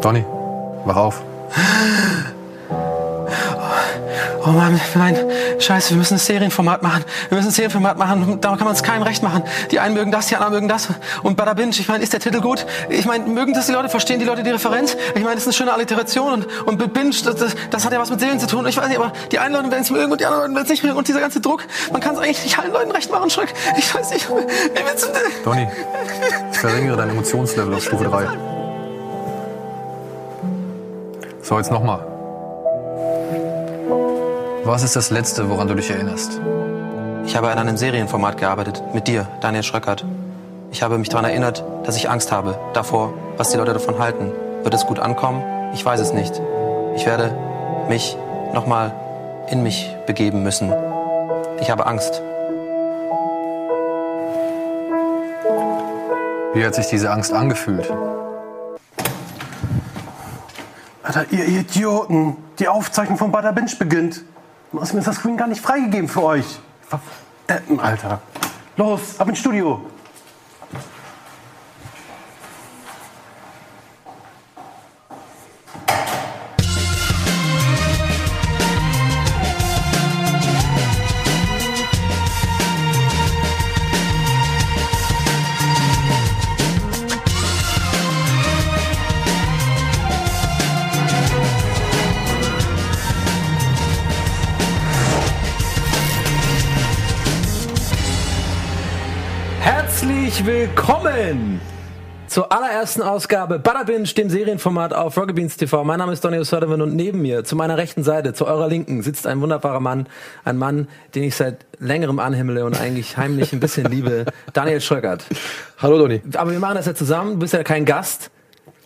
Donny, wach auf. Oh Mann, nein, scheiße, wir müssen ein Serienformat machen. Wir müssen ein Serienformat machen, da kann man uns kein Recht machen. Die einen mögen das, die anderen mögen das. Und Bada Binge, ich meine, ist der Titel gut? Ich meine, mögen das die Leute, verstehen die Leute die Referenz? Ich meine, das ist eine schöne Alliteration und, und Binge, das, das, das hat ja was mit Seelen zu tun. Ich weiß nicht, aber die einen Leute werden es mögen und die anderen werden es nicht mögen. Und dieser ganze Druck, man kann es eigentlich nicht allen Leuten recht machen, Schreck. Ich weiß nicht, wie du denn? Donny, verringere dein Emotionslevel auf Stufe 3. So, jetzt nochmal. Was ist das Letzte, woran du dich erinnerst? Ich habe an einem Serienformat gearbeitet, mit dir, Daniel Schröckert. Ich habe mich daran erinnert, dass ich Angst habe davor, was die Leute davon halten. Wird es gut ankommen? Ich weiß es nicht. Ich werde mich nochmal in mich begeben müssen. Ich habe Angst. Wie hat sich diese Angst angefühlt? Alter, ihr Idioten, die Aufzeichnung von Bada Binge beginnt. Du hast mir das Screen gar nicht freigegeben für euch. Verdeppen, Alter. Los, ab ins Studio. Herzlich willkommen zur allerersten Ausgabe Binge, dem Serienformat auf Rocket Beans TV. Mein Name ist Donny O'Sullivan und neben mir, zu meiner rechten Seite, zu eurer Linken, sitzt ein wunderbarer Mann. Ein Mann, den ich seit längerem anhimmele und eigentlich heimlich ein bisschen liebe. Daniel Schröckert. Hallo Donny. Aber wir machen das ja zusammen. Du bist ja kein Gast.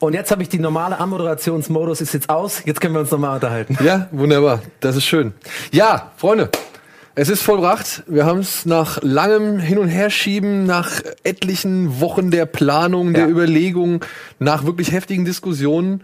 Und jetzt habe ich die normale Anmoderationsmodus ist jetzt aus. Jetzt können wir uns nochmal unterhalten. Ja, wunderbar. Das ist schön. Ja, Freunde. Es ist vollbracht. Wir haben es nach langem Hin- und Herschieben, nach etlichen Wochen der Planung, der Ja. Überlegung, nach wirklich heftigen Diskussionen,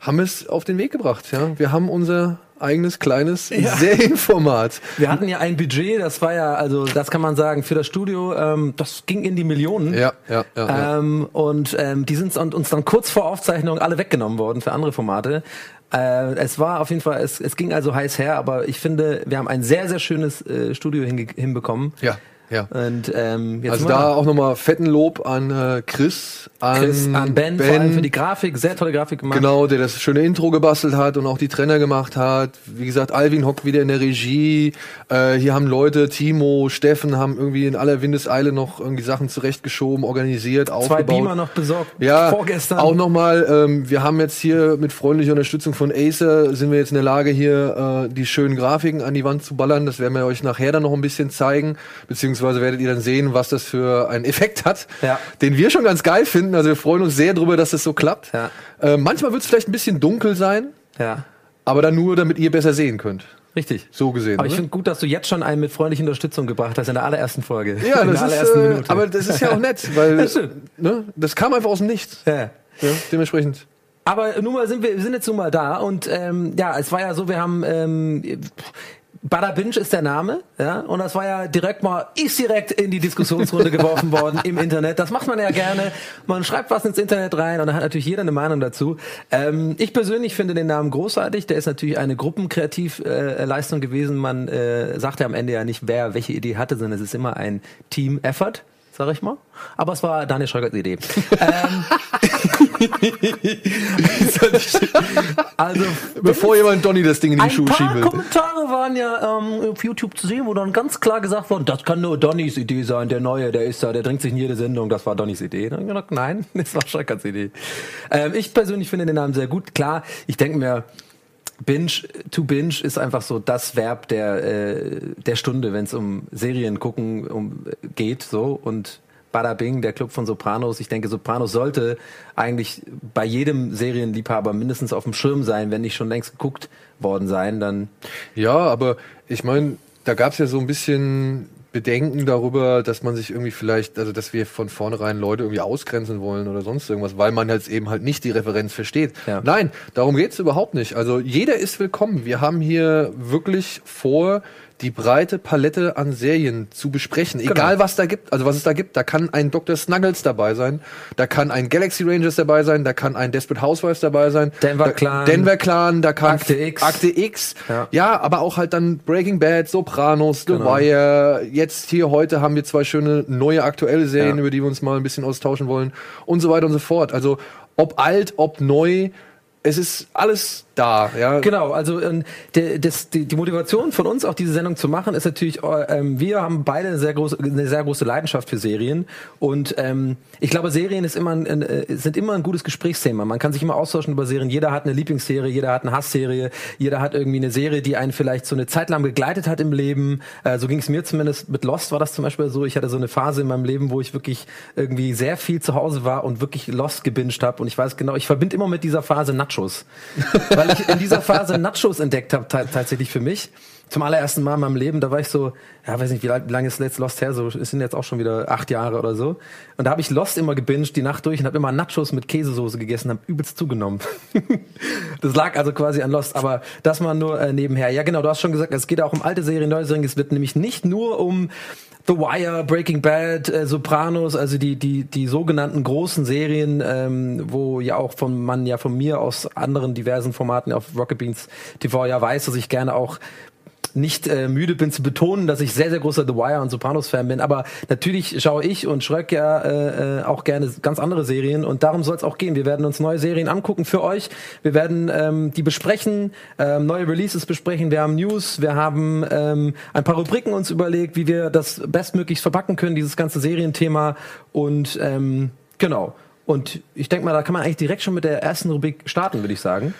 haben wir es auf den Weg gebracht. Ja, wir haben unser eigenes kleines Ja. Serienformat. Wir hatten ja ein Budget, das war ja, also das kann man sagen, für das Studio, ähm, das ging in die Millionen. Ja, ja, ja. ja. Ähm, und ähm, die sind uns dann kurz vor Aufzeichnung alle weggenommen worden für andere Formate. Äh, es war auf jeden Fall, es, es ging also heiß her, aber ich finde, wir haben ein sehr, sehr schönes äh, Studio hinbekommen. ja, ja. Und ähm, Also da auch nochmal fetten Lob an äh, Chris, an, Chris, an Ben, vor allem für die Grafik, sehr tolle Grafik gemacht. Genau, der das schöne Intro gebastelt hat und auch die Trainer gemacht hat. Wie gesagt, Alvin hockt wieder in der Regie. Äh, hier haben Leute, Timo, Steffen, haben irgendwie in aller Windeseile noch irgendwie Sachen zurechtgeschoben, organisiert, Zwei aufgebaut. Beamer noch besorgt, Ja, vorgestern. auch nochmal, ähm, wir haben jetzt hier mit freundlicher Unterstützung von Acer, sind wir jetzt in der Lage, hier äh, die schönen Grafiken an die Wand zu ballern. Das werden wir euch nachher dann noch ein bisschen zeigen, beziehungsweise werdet ihr dann sehen, was das für einen Effekt hat, Ja. den wir schon ganz geil finden. Also wir freuen uns sehr drüber, dass das so klappt. Ja. Äh, manchmal wird es vielleicht ein bisschen dunkel sein, Ja, aber dann nur, damit ihr besser sehen könnt. richtig. So gesehen. Aber ich finde gut, dass du jetzt schon einen mit freundlicher Unterstützung gebracht hast in der allerersten Folge. ja, in das der ist, äh, Minute. aber das ist ja auch nett, weil Das ne, das kam einfach aus dem Nichts. ja. Ja, dementsprechend. Aber nun mal sind wir, wir sind jetzt nun mal da und ähm, ja, es war ja so, wir haben ähm, Bada Binge ist der Name, ja, und das war ja direkt mal, ist direkt in die Diskussionsrunde geworfen worden im Internet. Das macht man ja gerne. Man schreibt was ins Internet rein und dann hat natürlich jeder eine Meinung dazu. Ähm, ich persönlich finde den Namen großartig. Der ist natürlich eine Gruppenkreativleistung äh, gewesen. Man äh, sagt ja am Ende ja nicht, wer welche Idee hatte, sondern es ist immer ein Team-Effort. Sag ich mal. Aber es war Daniel Schröckers Idee. ähm, also Bevor jemand Donny das Ding in die ein Schuhe paar schieben will. Kommentare waren ja ähm, auf YouTube zu sehen, wo dann ganz klar gesagt wurde, das kann nur Donnys Idee sein, der Neue, der ist da, der dringt sich in jede Sendung, das war Donnys Idee. Dann ich gedacht, nein, das war Schreckers Idee. Ähm, ich persönlich finde den Namen sehr gut. Klar, ich denke mir, Binge to binge ist einfach so das Verb der äh, der Stunde, wenn es um Serien gucken um geht so und Bada Bing, der Club von Sopranos. Ich denke, Sopranos sollte eigentlich bei jedem Serienliebhaber mindestens auf dem Schirm sein, wenn nicht schon längst geguckt worden sein. Dann Ja, aber ich meine, da gab es ja so ein bisschen Bedenken darüber, dass man sich irgendwie vielleicht, also dass wir von vornherein Leute irgendwie ausgrenzen wollen oder sonst irgendwas, weil man jetzt eben halt nicht die Referenz versteht. Ja. Nein, darum geht's überhaupt nicht. Also jeder ist willkommen. Wir haben hier wirklich vor, die breite Palette an Serien zu besprechen. Genau. Egal was da gibt, also was es da gibt. Da kann ein Dr. Snuggles dabei sein, da kann ein Galaxy Rangers dabei sein, da kann ein Desperate Housewives dabei sein. Denver da, Clan. Denver Clan, da kann Akte X. Akte X. Ja. Ja. aber auch halt dann Breaking Bad, Sopranos, The Genau. Wire. Jetzt hier heute haben wir zwei schöne neue aktuelle Serien, Ja. über die wir uns mal ein bisschen austauschen wollen und so weiter und so fort. Also ob alt, ob neu, es ist alles da. Ja, Genau, also ähm, der, das, die, die Motivation von uns, auch diese Sendung zu machen, ist natürlich, äh, ähm, wir haben beide eine sehr große, eine sehr große Leidenschaft für Serien und ähm, ich glaube, Serien ist immer ein, ein, äh, sind immer ein gutes Gesprächsthema. Man kann sich immer austauschen über Serien. Jeder hat eine Lieblingsserie, jeder hat eine Hassserie, jeder hat irgendwie eine Serie, die einen vielleicht so eine Zeit lang begleitet hat im Leben. Äh, so ging es mir zumindest mit Lost war das zum Beispiel so. Ich hatte so eine Phase in meinem Leben, wo ich wirklich irgendwie sehr viel zu Hause war und wirklich Lost gebinged habe und ich weiß genau, ich verbinde immer mit dieser Phase Nachos weil ich in dieser Phase Nachos entdeckt habe, ta tatsächlich für mich. Zum allerersten Mal in meinem Leben, da war ich so, ja, weiß nicht, wie lange ist Let's Lost her, so, es sind jetzt auch schon wieder acht Jahre oder so. Und da habe ich Lost immer gebinged, die Nacht durch und habe immer Nachos mit Käsesoße gegessen, habe übelst zugenommen. das lag also quasi an Lost, aber das mal nur äh, nebenher. Ja, genau, du hast schon gesagt, es geht auch um alte Serien, neue Serien, es wird nämlich nicht nur um The Wire, Breaking Bad, äh, Sopranos, also die die die sogenannten großen Serien, ähm, wo ja auch von man ja von mir aus anderen diversen Formaten auf Rocket Beans TV ja weiß, dass ich gerne auch nicht äh, müde bin zu betonen, dass ich sehr, sehr großer The Wire und Sopranos-Fan bin. Aber natürlich schaue ich und Schröck ja äh, äh, auch gerne ganz andere Serien und darum soll es auch gehen. Wir werden uns neue Serien angucken für euch. Wir werden ähm, die besprechen, ähm, neue Releases besprechen. Wir haben News, wir haben ähm, ein paar Rubriken uns überlegt, wie wir das bestmöglichst verpacken können, dieses ganze Serienthema. Und ähm, genau. Und ich denke mal, da kann man eigentlich direkt schon mit der ersten Rubrik starten, würde ich sagen.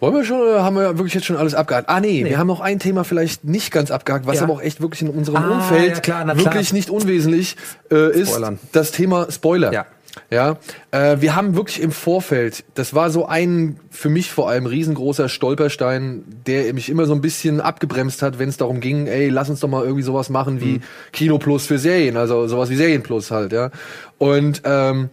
Wollen wir schon oder haben wir wirklich jetzt schon alles abgehakt? Ah nee, wir haben noch ein Thema vielleicht nicht ganz abgehakt, was Ja. aber auch echt wirklich in unserem Ah, Umfeld ja, klar, wirklich nicht unwesentlich äh, ist Spoilern. das Thema Spoiler. Ja. Ja, äh, wir haben wirklich im Vorfeld, das war so ein für mich vor allem riesengroßer Stolperstein, der mich immer so ein bisschen abgebremst hat, wenn es darum ging, ey, lass uns doch mal irgendwie sowas machen wie Kino Plus für Serien, also sowas wie Serien Plus halt, ja. Und ähm,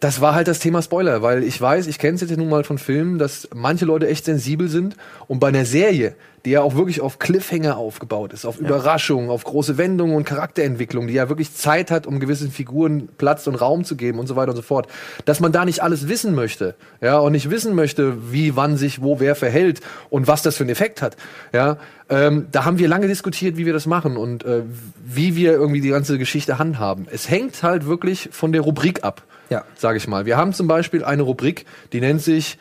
das war halt das Thema Spoiler, weil ich weiß, ich kenne es jetzt nun mal von Filmen, dass manche Leute echt sensibel sind. Und bei einer Serie, die ja auch wirklich auf Cliffhanger aufgebaut ist, auf Überraschungen, auf große Wendungen und Charakterentwicklung, die ja wirklich Zeit hat, um gewissen Figuren Platz und Raum zu geben und so weiter und so fort, dass man da nicht alles wissen möchte, ja, und nicht wissen möchte, wie, wann sich wo wer verhält und was das für einen Effekt hat, ja, ähm, da haben wir lange diskutiert, wie wir das machen und äh, wie wir irgendwie die ganze Geschichte handhaben. Es hängt halt wirklich von der Rubrik ab Ja. sage ich mal. Wir haben zum Beispiel eine Rubrik, die nennt sich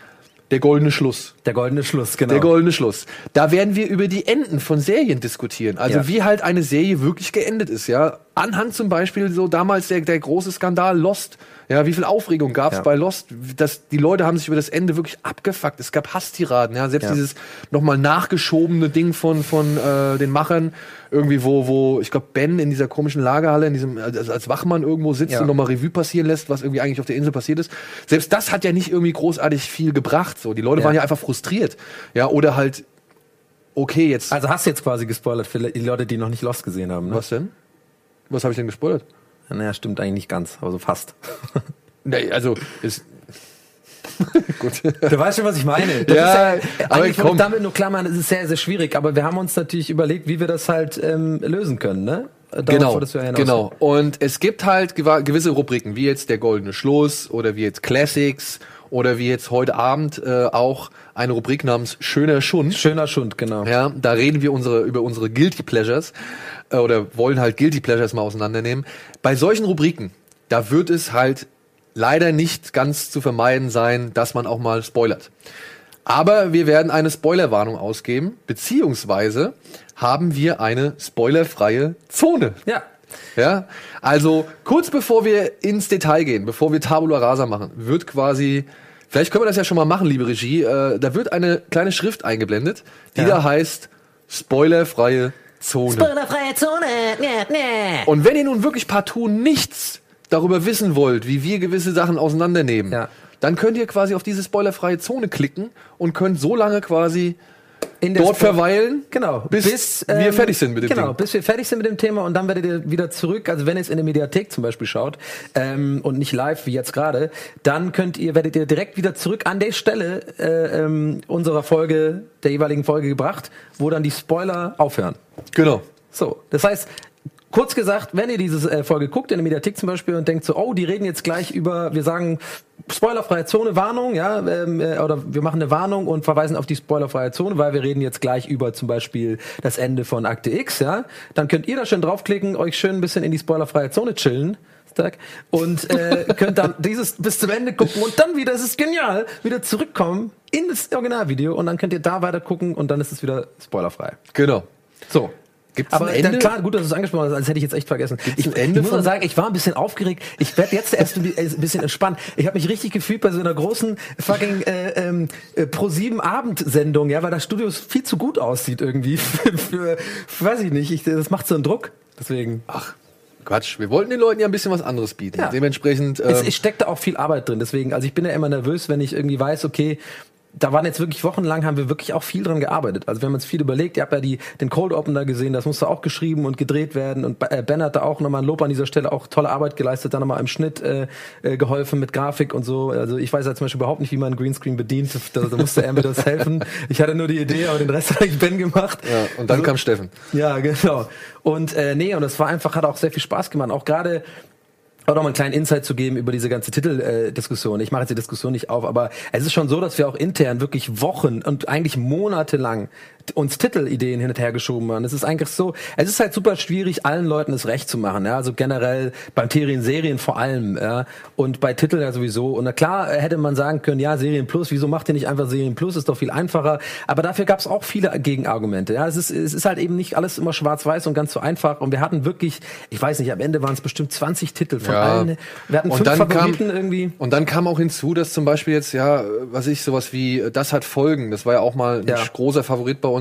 der goldene Schluss. Der goldene Schluss, genau. Der goldene Schluss. Da werden wir über die Enden von Serien diskutieren. Also Ja. wie halt eine Serie wirklich geendet ist, ja. Anhand zum Beispiel so damals der, der große Skandal Lost. Ja, wie viel Aufregung gab es Ja. bei Lost? Das, die Leute haben sich über das Ende wirklich abgefuckt. Es gab Hasstiraden, ja. Selbst Ja. dieses nochmal nachgeschobene Ding von, von äh, den Machern, irgendwie, wo, wo, ich glaube, Ben in dieser komischen Lagerhalle, in diesem, also als Wachmann irgendwo sitzt Ja. und nochmal Revue passieren lässt, was irgendwie eigentlich auf der Insel passiert ist. Selbst das hat ja nicht irgendwie großartig viel gebracht. So, die Leute waren ja einfach frustriert. Ja, oder halt, okay, jetzt. Also hast du jetzt quasi gespoilert für die Leute, die noch nicht Lost gesehen haben, ne? was denn? Was habe ich denn gespoilert? Naja, stimmt eigentlich nicht ganz, aber so fast. Nee, also ist. Gut. Du weißt schon, was ich meine. Das Ja, ist aber eigentlich wollte komm. damit nur klar machen, es ist sehr, sehr schwierig, aber wir haben uns natürlich überlegt, wie wir das halt ähm, lösen können, ne? Darauf Genau, ja genau. Und es gibt halt gewisse Rubriken, wie jetzt der goldene Schluss oder wie jetzt Classics oder wie jetzt heute Abend äh, auch eine Rubrik namens Schöner Schund. Schöner Schund, genau. Ja, da reden wir unsere, über unsere Guilty Pleasures äh, oder wollen halt Guilty Pleasures mal auseinandernehmen. Bei solchen Rubriken, da wird es halt leider nicht ganz zu vermeiden sein, dass man auch mal spoilert. Aber wir werden eine Spoilerwarnung ausgeben, beziehungsweise haben wir eine spoilerfreie Zone. Ja. Ja, also kurz bevor wir ins Detail gehen, bevor wir Tabula Rasa machen, wird quasi, vielleicht können wir das ja schon mal machen, liebe Regie, äh, da wird eine kleine Schrift eingeblendet, die Ja. da heißt spoilerfreie Zone. Spoilerfreie Zone. Nee, nee. Und wenn ihr nun wirklich partout nichts darüber wissen wollt, wie wir gewisse Sachen auseinandernehmen, Ja. dann könnt ihr quasi auf diese spoilerfreie Zone klicken und könnt so lange quasi dort Spo- verweilen, Genau. bis, wir fertig sind mit dem Genau, Ding. bis wir fertig sind mit dem Thema und dann werdet ihr wieder zurück, also wenn ihr es in der Mediathek zum Beispiel schaut ähm, und nicht live wie jetzt gerade, dann könnt ihr, werdet ihr direkt wieder zurück an der Stelle äh, ähm, unserer Folge, der jeweiligen Folge gebracht, wo dann die Spoiler aufhören. Genau. So, das heißt, kurz gesagt, wenn ihr diese äh, Folge guckt, in der Mediathek zum Beispiel, und denkt so, oh, die reden jetzt gleich über, wir sagen, spoilerfreie Zone, Warnung, ja, ähm, äh, oder wir machen eine Warnung und verweisen auf die spoilerfreie Zone, weil wir reden jetzt gleich über zum Beispiel das Ende von Akte X, ja, dann könnt ihr da schön draufklicken, euch schön ein bisschen in die spoilerfreie Zone chillen. Und äh, könnt dann dieses bis zum Ende gucken und dann wieder, es ist genial, wieder zurückkommen in das Originalvideo und dann könnt ihr da weiter gucken und dann ist es wieder spoilerfrei. Genau. So. Gibt's Aber Ende? Dann, klar, gut, dass du es angesprochen hast, als hätte ich jetzt echt vergessen. Ich, ein Ende ich muss sagen, ich war ein bisschen aufgeregt. Ich werde jetzt erst ein äh, ein bisschen entspannt. Ich habe mich richtig gefühlt bei so einer großen fucking äh, ähm, äh, Pro 7 Abendsendung, ja, weil das Studio viel zu gut aussieht irgendwie für, für weiß ich nicht, ich, das macht so einen Druck. Deswegen. Ach, Quatsch. Wir wollten den Leuten ja ein bisschen was anderes bieten. Ja. Dementsprechend. Es, ähm, es steckt da auch viel Arbeit drin. Deswegen, also ich bin ja immer nervös, wenn ich irgendwie weiß, okay, da waren jetzt wirklich wochenlang, haben wir wirklich auch viel dran gearbeitet. Also wir haben uns viel überlegt. Ihr habt ja die, den Cold Open da gesehen, das musste auch geschrieben und gedreht werden. Und äh, Ben hat da auch nochmal ein Lob an dieser Stelle, auch tolle Arbeit geleistet, da nochmal im Schnitt äh, äh, geholfen mit Grafik und so. Also ich weiß ja zum Beispiel überhaupt nicht, wie man einen Greenscreen bedient. Da, da musste er mir das helfen. Ich hatte nur die Idee, aber den Rest hat eigentlich Ben gemacht. ja, und dann Also- kam Steffen. ja, genau. Und äh, nee, und es war einfach, hat auch sehr viel Spaß gemacht. Auch gerade auch noch mal einen kleinen Insight zu geben über diese ganze Titeldiskussion. Äh, ich mache jetzt die Diskussion nicht auf, aber es ist schon so, dass wir auch intern wirklich Wochen und eigentlich monatelang uns Titelideen hin und her geschoben haben. Es ist eigentlich so, es ist halt super schwierig, allen Leuten es recht zu machen. Ja? Also generell beim Serien, Serien vor allem ja? und bei Titeln ja sowieso. Und na klar äh, hätte man sagen können, ja, Serien Plus, wieso macht ihr nicht einfach Serien Plus, ist doch viel einfacher. Aber dafür gab es auch viele Gegenargumente. Ja? Es, ist, es ist halt eben nicht alles immer schwarz-weiß und ganz so einfach. Und wir hatten wirklich, ich weiß nicht, am Ende waren es bestimmt 20 Titel von Ja. allen. Wir hatten Und fünf dann Favoriten kam- irgendwie. Und dann kam auch hinzu, dass zum Beispiel jetzt, ja, was ich, sowas wie, äh, das hat Folgen, das war ja auch mal ein großer Favorit bei uns,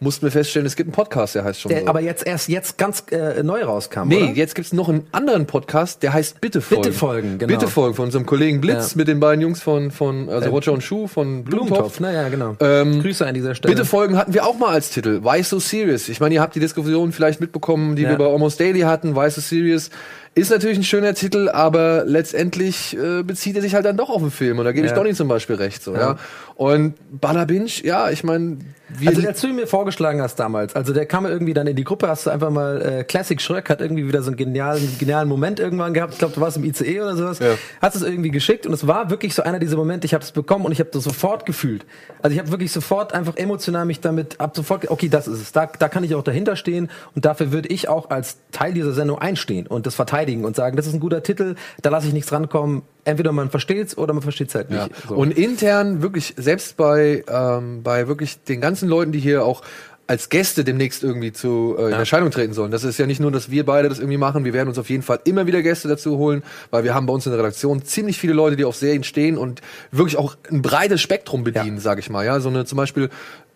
mussten wir feststellen, es gibt einen Podcast, der heißt schon Der so. aber jetzt erst jetzt ganz äh, neu rauskam. Nee, oder? jetzt gibt's noch einen anderen Podcast, der heißt Bitte Folgen. Bitte Folgen, genau. Bitte Folgen von unserem Kollegen Blitz Ja. mit den beiden Jungs von, von also Roger und Schuh von Blumentopf, Blumentopf. naja, genau. Ähm, Grüße an dieser Stelle. Bitte Folgen hatten wir auch mal als Titel. Why So Serious? Ich meine, ihr habt die Diskussion vielleicht mitbekommen, die Ja. wir bei Almost Daily hatten. Why So Serious ist natürlich ein schöner Titel, aber letztendlich äh, bezieht er sich halt dann doch auf den Film. Und da gebe ich Ja. Donny zum Beispiel recht. So, ja. Und Bada Binge, ja, ich meine, Also als du mir vorgeschlagen hast damals, also der kam irgendwie dann in die Gruppe, hast du einfach mal äh, Classic Shrek hat irgendwie wieder so einen genialen, genialen Moment irgendwann gehabt. Ich glaube, du warst im ICE oder sowas. Ja. Hast es irgendwie geschickt und es war wirklich so einer dieser Momente. Ich habe es bekommen und ich habe das sofort gefühlt. Also ich habe wirklich sofort einfach emotional mich damit ab sofort. Okay, das ist es. Da, da kann ich auch dahinter stehen und dafür würde ich auch als Teil dieser Sendung einstehen und das verteidigen und sagen, das ist ein guter Titel. Da lasse ich nichts rankommen. Entweder man versteht's oder man versteht's halt nicht. Ja. So. Und intern wirklich, selbst bei, ähm, bei wirklich den ganzen Leuten, die hier auch als Gäste demnächst irgendwie zu äh, in Erscheinung treten sollen. Das ist ja nicht nur, dass wir beide das irgendwie machen. Wir werden uns auf jeden Fall immer wieder Gäste dazu holen, weil wir haben bei uns in der Redaktion ziemlich viele Leute, die auf Serien stehen und wirklich auch ein breites Spektrum bedienen, Ja. sag ich mal. Ja, so eine zum Beispiel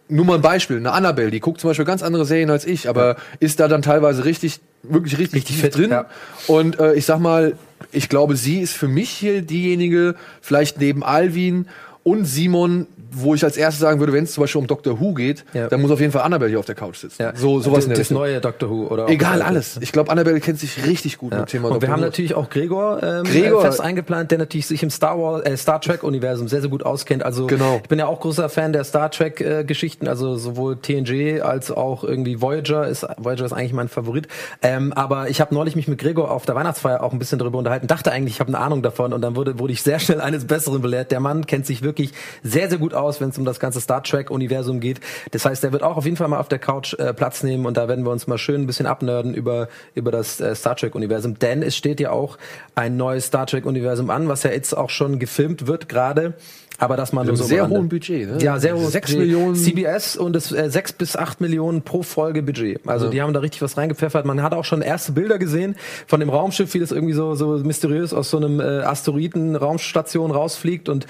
nur mal ein Beispiel, eine Annabelle, die guckt zum Beispiel ganz andere Serien als ich, aber ist da dann teilweise richtig, wirklich richtig, Richtig fit, drin. ja. Und äh, ich sag mal, ich glaube, sie ist für mich hier diejenige, vielleicht neben Alvin und Simon, wo ich als erstes sagen würde, wenn es zum Beispiel um Doctor Who geht, Ja. dann muss auf jeden Fall Annabelle hier auf der Couch sitzen. ja. So sowas in der das Richtung. neue Doctor Who oder Egal, das alles. Ich glaube, Annabelle kennt sich richtig gut mit dem Thema Und wir Doctor haben Who. natürlich auch Gregor, ähm, Gregor. Äh, fest eingeplant, der natürlich sich im Star Wars, äh, Star Trek Universum sehr sehr gut auskennt. Also Genau. ich bin ja auch großer Fan der Star Trek äh, Geschichten, also sowohl TNG als auch irgendwie Voyager ist Voyager ist eigentlich mein Favorit. Ähm, aber ich habe neulich mich mit Gregor auf der Weihnachtsfeier auch ein bisschen darüber unterhalten, dachte eigentlich, ich habe eine Ahnung davon und dann wurde wurde ich sehr schnell eines Besseren belehrt. Der Mann kennt sich wirklich sehr sehr gut aus, wenn es um das ganze Star Trek Universum geht. Das heißt, der wird auch auf jeden Fall mal auf der Couch äh, Platz nehmen und da werden wir uns mal schön ein bisschen abnörden über über das äh, Star Trek Universum, denn es steht ja auch ein neues Star Trek Universum an, was ja jetzt auch schon gefilmt wird gerade. Aber das mal nur einem so sehr hohen Budget, ne? Ja, sehr hohes Sechs Budget. Millionen. CBS und es äh, sechs bis acht Millionen pro Folge Budget. Also die haben da richtig was reingepfeffert. Man hat auch schon erste Bilder gesehen von dem Raumschiff, wie das irgendwie so so mysteriös aus so einem äh, Asteroiden-Raumstation rausfliegt und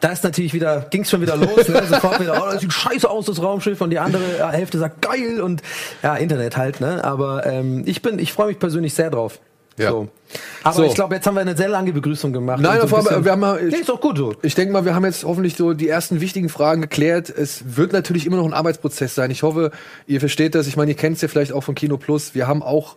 da ist natürlich wieder, ging's schon wieder los, ne? sofort wieder, oh, das sieht scheiße aus, das Raumschiff, und die andere Hälfte sagt geil und ja, Internet halt, ne? Aber ähm, ich bin, ich freue mich persönlich sehr drauf. Ja. So. Aber So. ich glaube, jetzt haben wir eine sehr lange Begrüßung gemacht. Nein, so aber wir haben mal, Nee, ist doch gut so. Ich denke mal, wir haben jetzt hoffentlich so die ersten wichtigen Fragen geklärt. Es wird natürlich immer noch ein Arbeitsprozess sein. Ich hoffe, ihr versteht das. Ich meine, ihr kennt es ja vielleicht auch von Kino Plus. Wir haben auch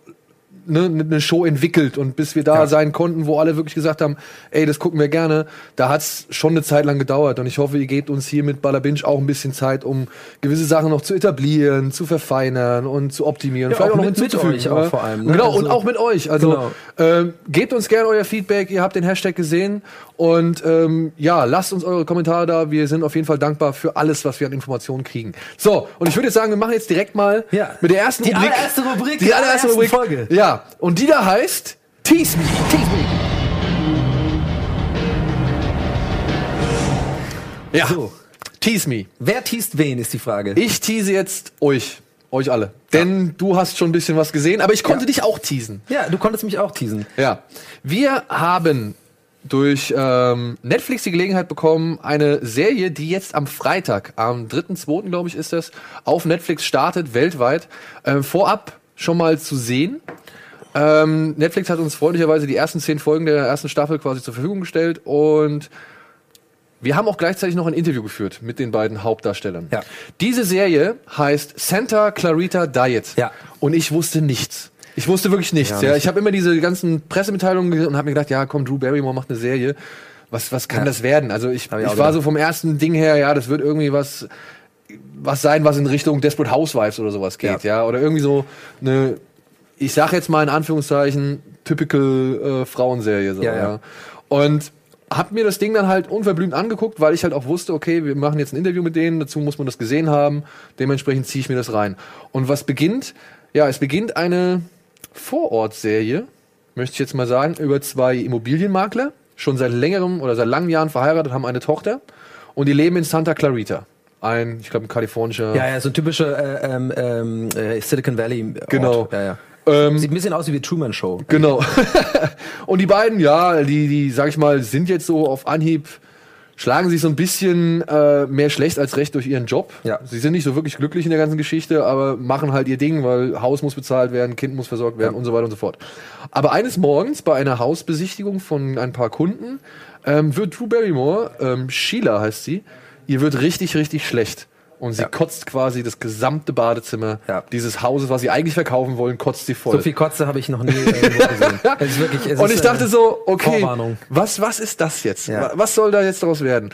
ne, eine Show entwickelt und bis wir da sein konnten, wo alle wirklich gesagt haben, ey, das gucken wir gerne, da hat's schon eine Zeit lang gedauert und ich hoffe, ihr gebt uns hier mit Baller Binge auch ein bisschen Zeit, um gewisse Sachen noch zu etablieren, zu verfeinern und zu optimieren, Ja, vielleicht auch auch noch mit- mit hinzuzufügen. euch auch oder? vor allem, ne? Genau, Also- und auch mit euch. Also Genau. ähm, gebt uns gerne euer Feedback, ihr habt den Hashtag gesehen und ähm, ja, lasst uns eure Kommentare da. Wir sind auf jeden Fall dankbar für alles, was wir an Informationen kriegen. So, und ich würde jetzt sagen, wir machen jetzt direkt mal Ja. mit der ersten Die Rubrik. allererste Rubrik Die allererste Rubrik. Folge. Ja, und die da heißt Tease Me. Tease Me. Ja, So. Tease Me. Wer teast wen, ist die Frage. Ich tease jetzt euch. Euch alle. Denn du hast schon ein bisschen was gesehen, aber ich konnte Ja. dich auch teasen. ja, du konntest mich auch teasen. Ja. Wir haben durch ähm, Netflix die Gelegenheit bekommen, eine Serie, die jetzt am Freitag, am 3.2. glaube ich ist das, auf Netflix startet, weltweit, äh, vorab schon mal zu sehen. Ähm, Netflix hat uns freundlicherweise die ersten zehn Folgen der ersten Staffel quasi zur Verfügung gestellt und wir haben auch gleichzeitig noch ein Interview geführt mit den beiden Hauptdarstellern. Ja. Diese Serie heißt Santa Clarita Diet. Ja. Und ich wusste nichts. Ich wusste wirklich nichts. Ja, Ich habe immer diese ganzen Pressemitteilungen und habe mir gedacht, ja, komm, Drew Barrymore macht eine Serie. Was, was kann Ja. das werden? Also ich, ich ich, war gedacht. so vom ersten Ding her, ja, das wird irgendwie was, was sein, was in Richtung Desperate Housewives oder sowas geht, ja. Oder irgendwie so eine, ich sag jetzt mal in Anführungszeichen, typical äh, Frauenserie. So, Ja, ja, ja. Und hab mir das Ding dann halt unverblümt angeguckt, weil ich halt auch wusste, okay, wir machen jetzt ein Interview mit denen, dazu muss man das gesehen haben, dementsprechend ziehe ich mir das rein. Und was beginnt? Ja, es beginnt eine Vorortserie, möchte ich jetzt mal sagen, über zwei Immobilienmakler, schon seit längerem oder seit langen Jahren verheiratet, haben eine Tochter und die leben in Santa Clarita. Ein, ich glaube, ein kalifornischer. Ja, ja, so ein typischer äh, ähm, ähm, äh, Silicon Valley. Ort. Genau. Ja, ja. Ähm, Sieht ein bisschen aus wie die Truman Show. Genau. und die beiden, ja, die, die, sag ich mal, sind jetzt so auf Anhieb, schlagen sich so ein bisschen äh, mehr schlecht als recht durch ihren Job. Ja. Sie sind nicht so wirklich glücklich in der ganzen Geschichte, aber machen halt ihr Ding, weil Haus muss bezahlt werden, Kind muss versorgt werden und so weiter und so fort. Aber eines Morgens bei einer Hausbesichtigung von ein paar Kunden ähm, wird Drew Barrymore, ähm, Sheila heißt sie, ihr wird richtig, richtig schlecht. Und sie Ja. kotzt quasi das gesamte Badezimmer Ja. dieses Hauses, was sie eigentlich verkaufen wollen, kotzt sie voll. So viel Kotze habe ich noch nie irgendwo gesehen. Es ist wirklich, es Und ist, ich dachte äh, so, okay, was, was ist das jetzt? Ja. Wa- Was soll da jetzt draus werden?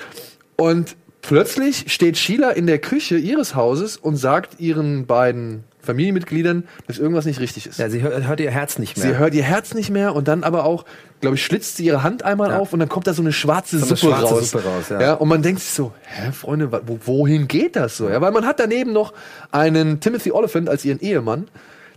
Und plötzlich steht Sheila in der Küche ihres Hauses und sagt ihren beiden Familienmitgliedern, dass irgendwas nicht richtig ist. Ja, sie hört, hört ihr Herz nicht mehr. Sie hört ihr Herz nicht mehr und dann aber auch, glaube ich, schlitzt sie ihre Hand einmal Ja. auf und dann kommt da so eine schwarze So eine Suppe schwarze raus. Suppe raus, ja. Und man denkt sich so, hä, Freunde, wohin geht das so? Ja, weil man hat daneben noch einen Timothy Oliphant als ihren Ehemann,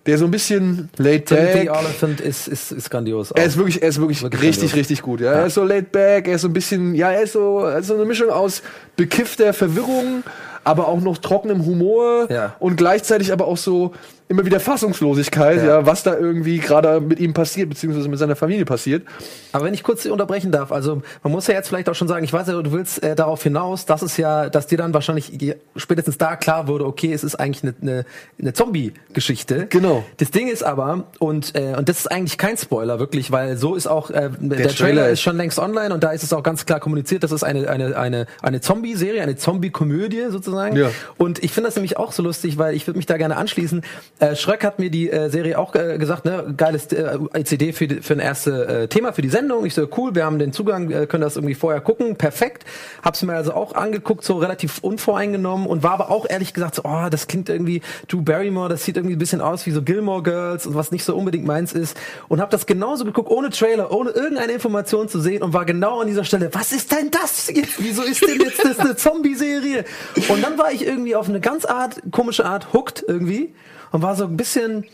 der so ein bisschen laid Timothy back, Oliphant ist, ist, ist grandios. er ist wirklich, er ist wirklich, Wirklich richtig, grandios. richtig gut. Ja. Er ist so laid back, er ist so ein bisschen, ja, er ist so, er ist so eine Mischung aus bekiffter Verwirrung, aber auch noch trockenem Humor Ja. und gleichzeitig aber auch so immer wieder Fassungslosigkeit, ja, Ja. was da irgendwie gerade mit ihm passiert, beziehungsweise mit seiner Familie passiert. Aber wenn ich kurz unterbrechen darf, also man muss ja jetzt vielleicht auch schon sagen, ich weiß ja, du willst äh, darauf hinaus, dass es ja, dass dir dann wahrscheinlich spätestens da klar wurde, okay, es ist eigentlich eine, eine, eine Zombie-Geschichte. Genau. Das Ding ist aber, und, äh, und das ist eigentlich kein Spoiler, wirklich, weil so ist auch, äh, der, Trailer, Trailer ist ist- schon längst online und da ist es auch ganz klar kommuniziert, das ist eine, eine, eine, eine Zombie-Serie, eine Zombie-Komödie sozusagen. Ja. Und ich finde das nämlich auch so lustig, weil ich würde mich da gerne anschließen. Äh, Schröck hat mir die äh, Serie auch äh, gesagt, ne, geiles äh, als Idee für, die- für ein erstes äh, Thema für die Sendung. Ich so, cool, wir haben den Zugang, äh, können das irgendwie vorher gucken, perfekt. Hab's mir also auch angeguckt, so relativ unvoreingenommen und war aber auch ehrlich gesagt so, oh, das klingt irgendwie, Drew Barrymore, das sieht irgendwie ein bisschen aus wie so Gilmore Girls und was nicht so unbedingt meins ist. Und hab das genauso geguckt, ohne Trailer, ohne irgendeine Information zu sehen und war genau an dieser Stelle, was ist denn das? Wieso ist denn jetzt das eine Zombie-Serie? Und dann war ich irgendwie auf eine ganz Art, komische Art hooked irgendwie und war so ein bisschen,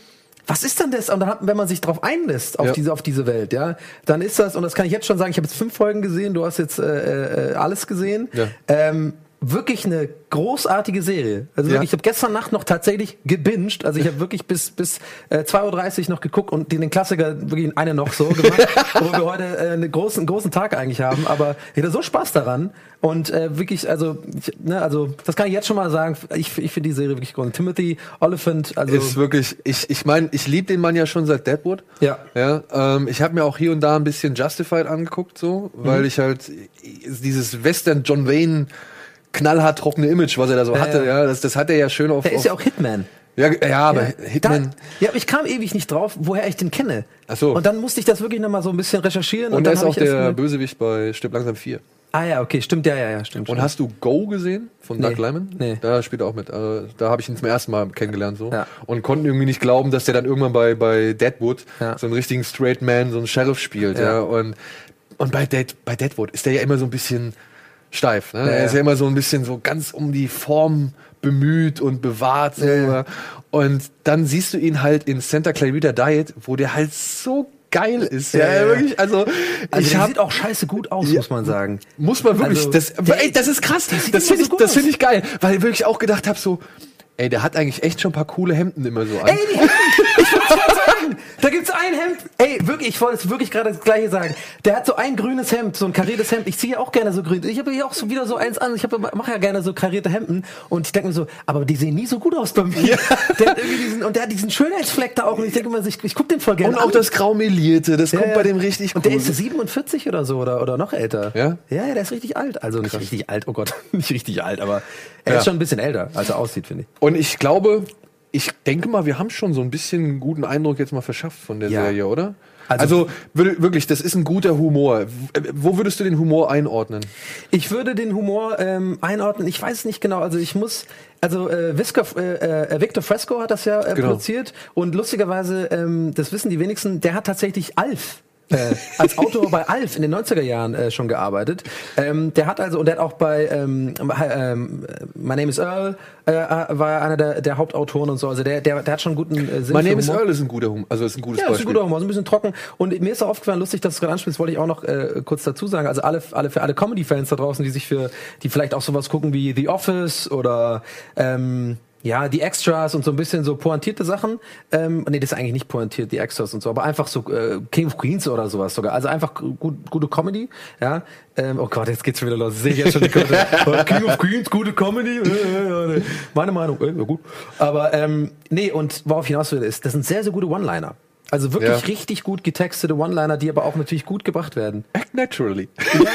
was ist denn das? Und dann hat, wenn man sich drauf einlässt, auf Ja. diese, auf diese Welt, ja, dann ist das, und das kann ich jetzt schon sagen, ich habe jetzt fünf Folgen gesehen, du hast jetzt äh, äh, alles gesehen. Ja. Ähm, wirklich eine großartige Serie. Also Ja. wirklich, ich habe gestern Nacht noch tatsächlich gebinged. Also ich habe wirklich bis bis äh, 2.30 Uhr noch geguckt und den, den Klassiker wirklich in eine noch so gemacht, wo wir heute äh, einen großen, großen Tag eigentlich haben. Aber ich hatte so Spaß daran. Und äh, wirklich, also, ich, ne, also das kann ich jetzt schon mal sagen. Ich, ich finde die Serie wirklich groß. Timothy Oliphant, also ist wirklich, ich, ich meine, ich liebe den Mann ja schon seit Deadwood. Ja. Ja, ähm, ich habe mir auch hier und da ein bisschen Justified angeguckt, so, Mhm. weil ich halt dieses Western John Wayne knallhart trockene Image, was er da so hatte, ja. ja, das, das hat er ja schön auf. der auf ist ja auch Hitman. ja, ja, aber Hitman. Da, ja, aber ich kam ewig nicht drauf, woher ich den kenne. Ach so. Und dann musste ich das wirklich nochmal so ein bisschen recherchieren. und dann er ist auch der Bösewicht bei Stirb langsam 4. Ah ja, okay, stimmt, ja, ja, ja, stimmt. Und stimmt. hast du Go gesehen von Nee. Doug Lyman? Nee. Da spielt er auch mit. Äh, da habe ich ihn zum ersten Mal kennengelernt so Ja. und konnten irgendwie nicht glauben, dass der dann irgendwann bei bei Deadwood Ja. so einen richtigen Straight Man, so einen Sheriff spielt, ja. Ja. Und und bei Dead, bei Deadwood ist der ja immer so ein bisschen steif. Ne? Ja, er ist ja. immer so ein bisschen so ganz um die Form bemüht und bewahrt. So. Ja. Und dann siehst du ihn halt in Santa Clarita Diet, wo der halt so geil ist. Ja, Ja, ja. wirklich. Also, also ich der habe sieht auch scheiße gut aus, muss man sagen. muss man wirklich, Also, das, ey, das ist krass. Das finde so ich, das finde ich geil, weil ich wirklich auch gedacht habe so, ey, der hat eigentlich echt schon ein paar coole Hemden immer so an. Ey, die Hemden! Ich wollte gerade sagen, da gibt's ein Hemd. Ey, wirklich, ich wollte es wirklich gerade das gleiche sagen. Der hat so ein grünes Hemd, so ein kariertes Hemd. Ich ziehe auch gerne so grün. Ich habe hier auch so wieder so eins an. Ich mache ja gerne so karierte Hemden. Und ich denke mir so, aber die sehen nie so gut aus bei mir. Der hat irgendwie diesen, und der hat diesen Schönheitsfleck da auch. Und ich denke mir, ich, ich gucke den voll gerne und auch an. das Graumelierte, das Ja, kommt ja. bei dem richtig Und cool. der ist 47 oder so oder, oder noch älter. Ja? Ja, ja, der ist richtig alt. Also nicht richtig alt, oh Gott, nicht richtig alt, aber er Ja. ist schon ein bisschen älter, als er aussieht, finde ich. Und ich glaube, ich denke mal, wir haben schon so ein bisschen einen guten Eindruck jetzt mal verschafft von der Ja. Serie, oder? Also- Also, wirklich, das ist ein guter Humor. Wo würdest du den Humor einordnen? Ich würde den Humor ähm, einordnen. Ich weiß es nicht genau. Also ich muss, also äh, Visca, äh, äh, Victor Fresco hat das ja äh, Genau. produziert und lustigerweise, ähm, das wissen die wenigsten, der hat tatsächlich Alf. Äh, als Autor bei Alf in den 90er Jahren äh, schon gearbeitet. Ähm, der hat also, und der hat auch bei ähm, ähm, My Name is Earl, äh, war er einer der, der Hauptautoren und so. Also der, der, der hat schon einen guten äh, Sinn My Name is. Earl ist ein guter Humor, also ist ein gutes Ja, das ist ein Beispiel. guter Humor, so ein bisschen trocken. Und mir ist auch aufgefallen, lustig, dass du es gerade anspielst, wollte ich auch noch äh, kurz dazu sagen. Also alle, alle für alle Comedy-Fans da draußen, die sich für, die vielleicht auch sowas gucken wie The Office oder ähm, ja, die Extras und so ein bisschen so pointierte Sachen. Ähm, nee, das ist eigentlich nicht pointiert, die Extras und so, aber einfach so äh, King of Queens oder sowas sogar. Also einfach gut, gute Comedy, ja. Ähm, oh Gott, jetzt geht's schon wieder los. Sehe ich jetzt schon die. Oh, King of Queens, gute Comedy. Äh, äh, äh, Meine Meinung, äh, ja gut. Aber ähm, nee, und worauf ich hinaus will, ist, das sind sehr, sehr gute One-Liner. Also wirklich Ja. richtig gut getextete One-Liner, die aber auch natürlich gut gebracht werden. Act naturally. Ja, ja,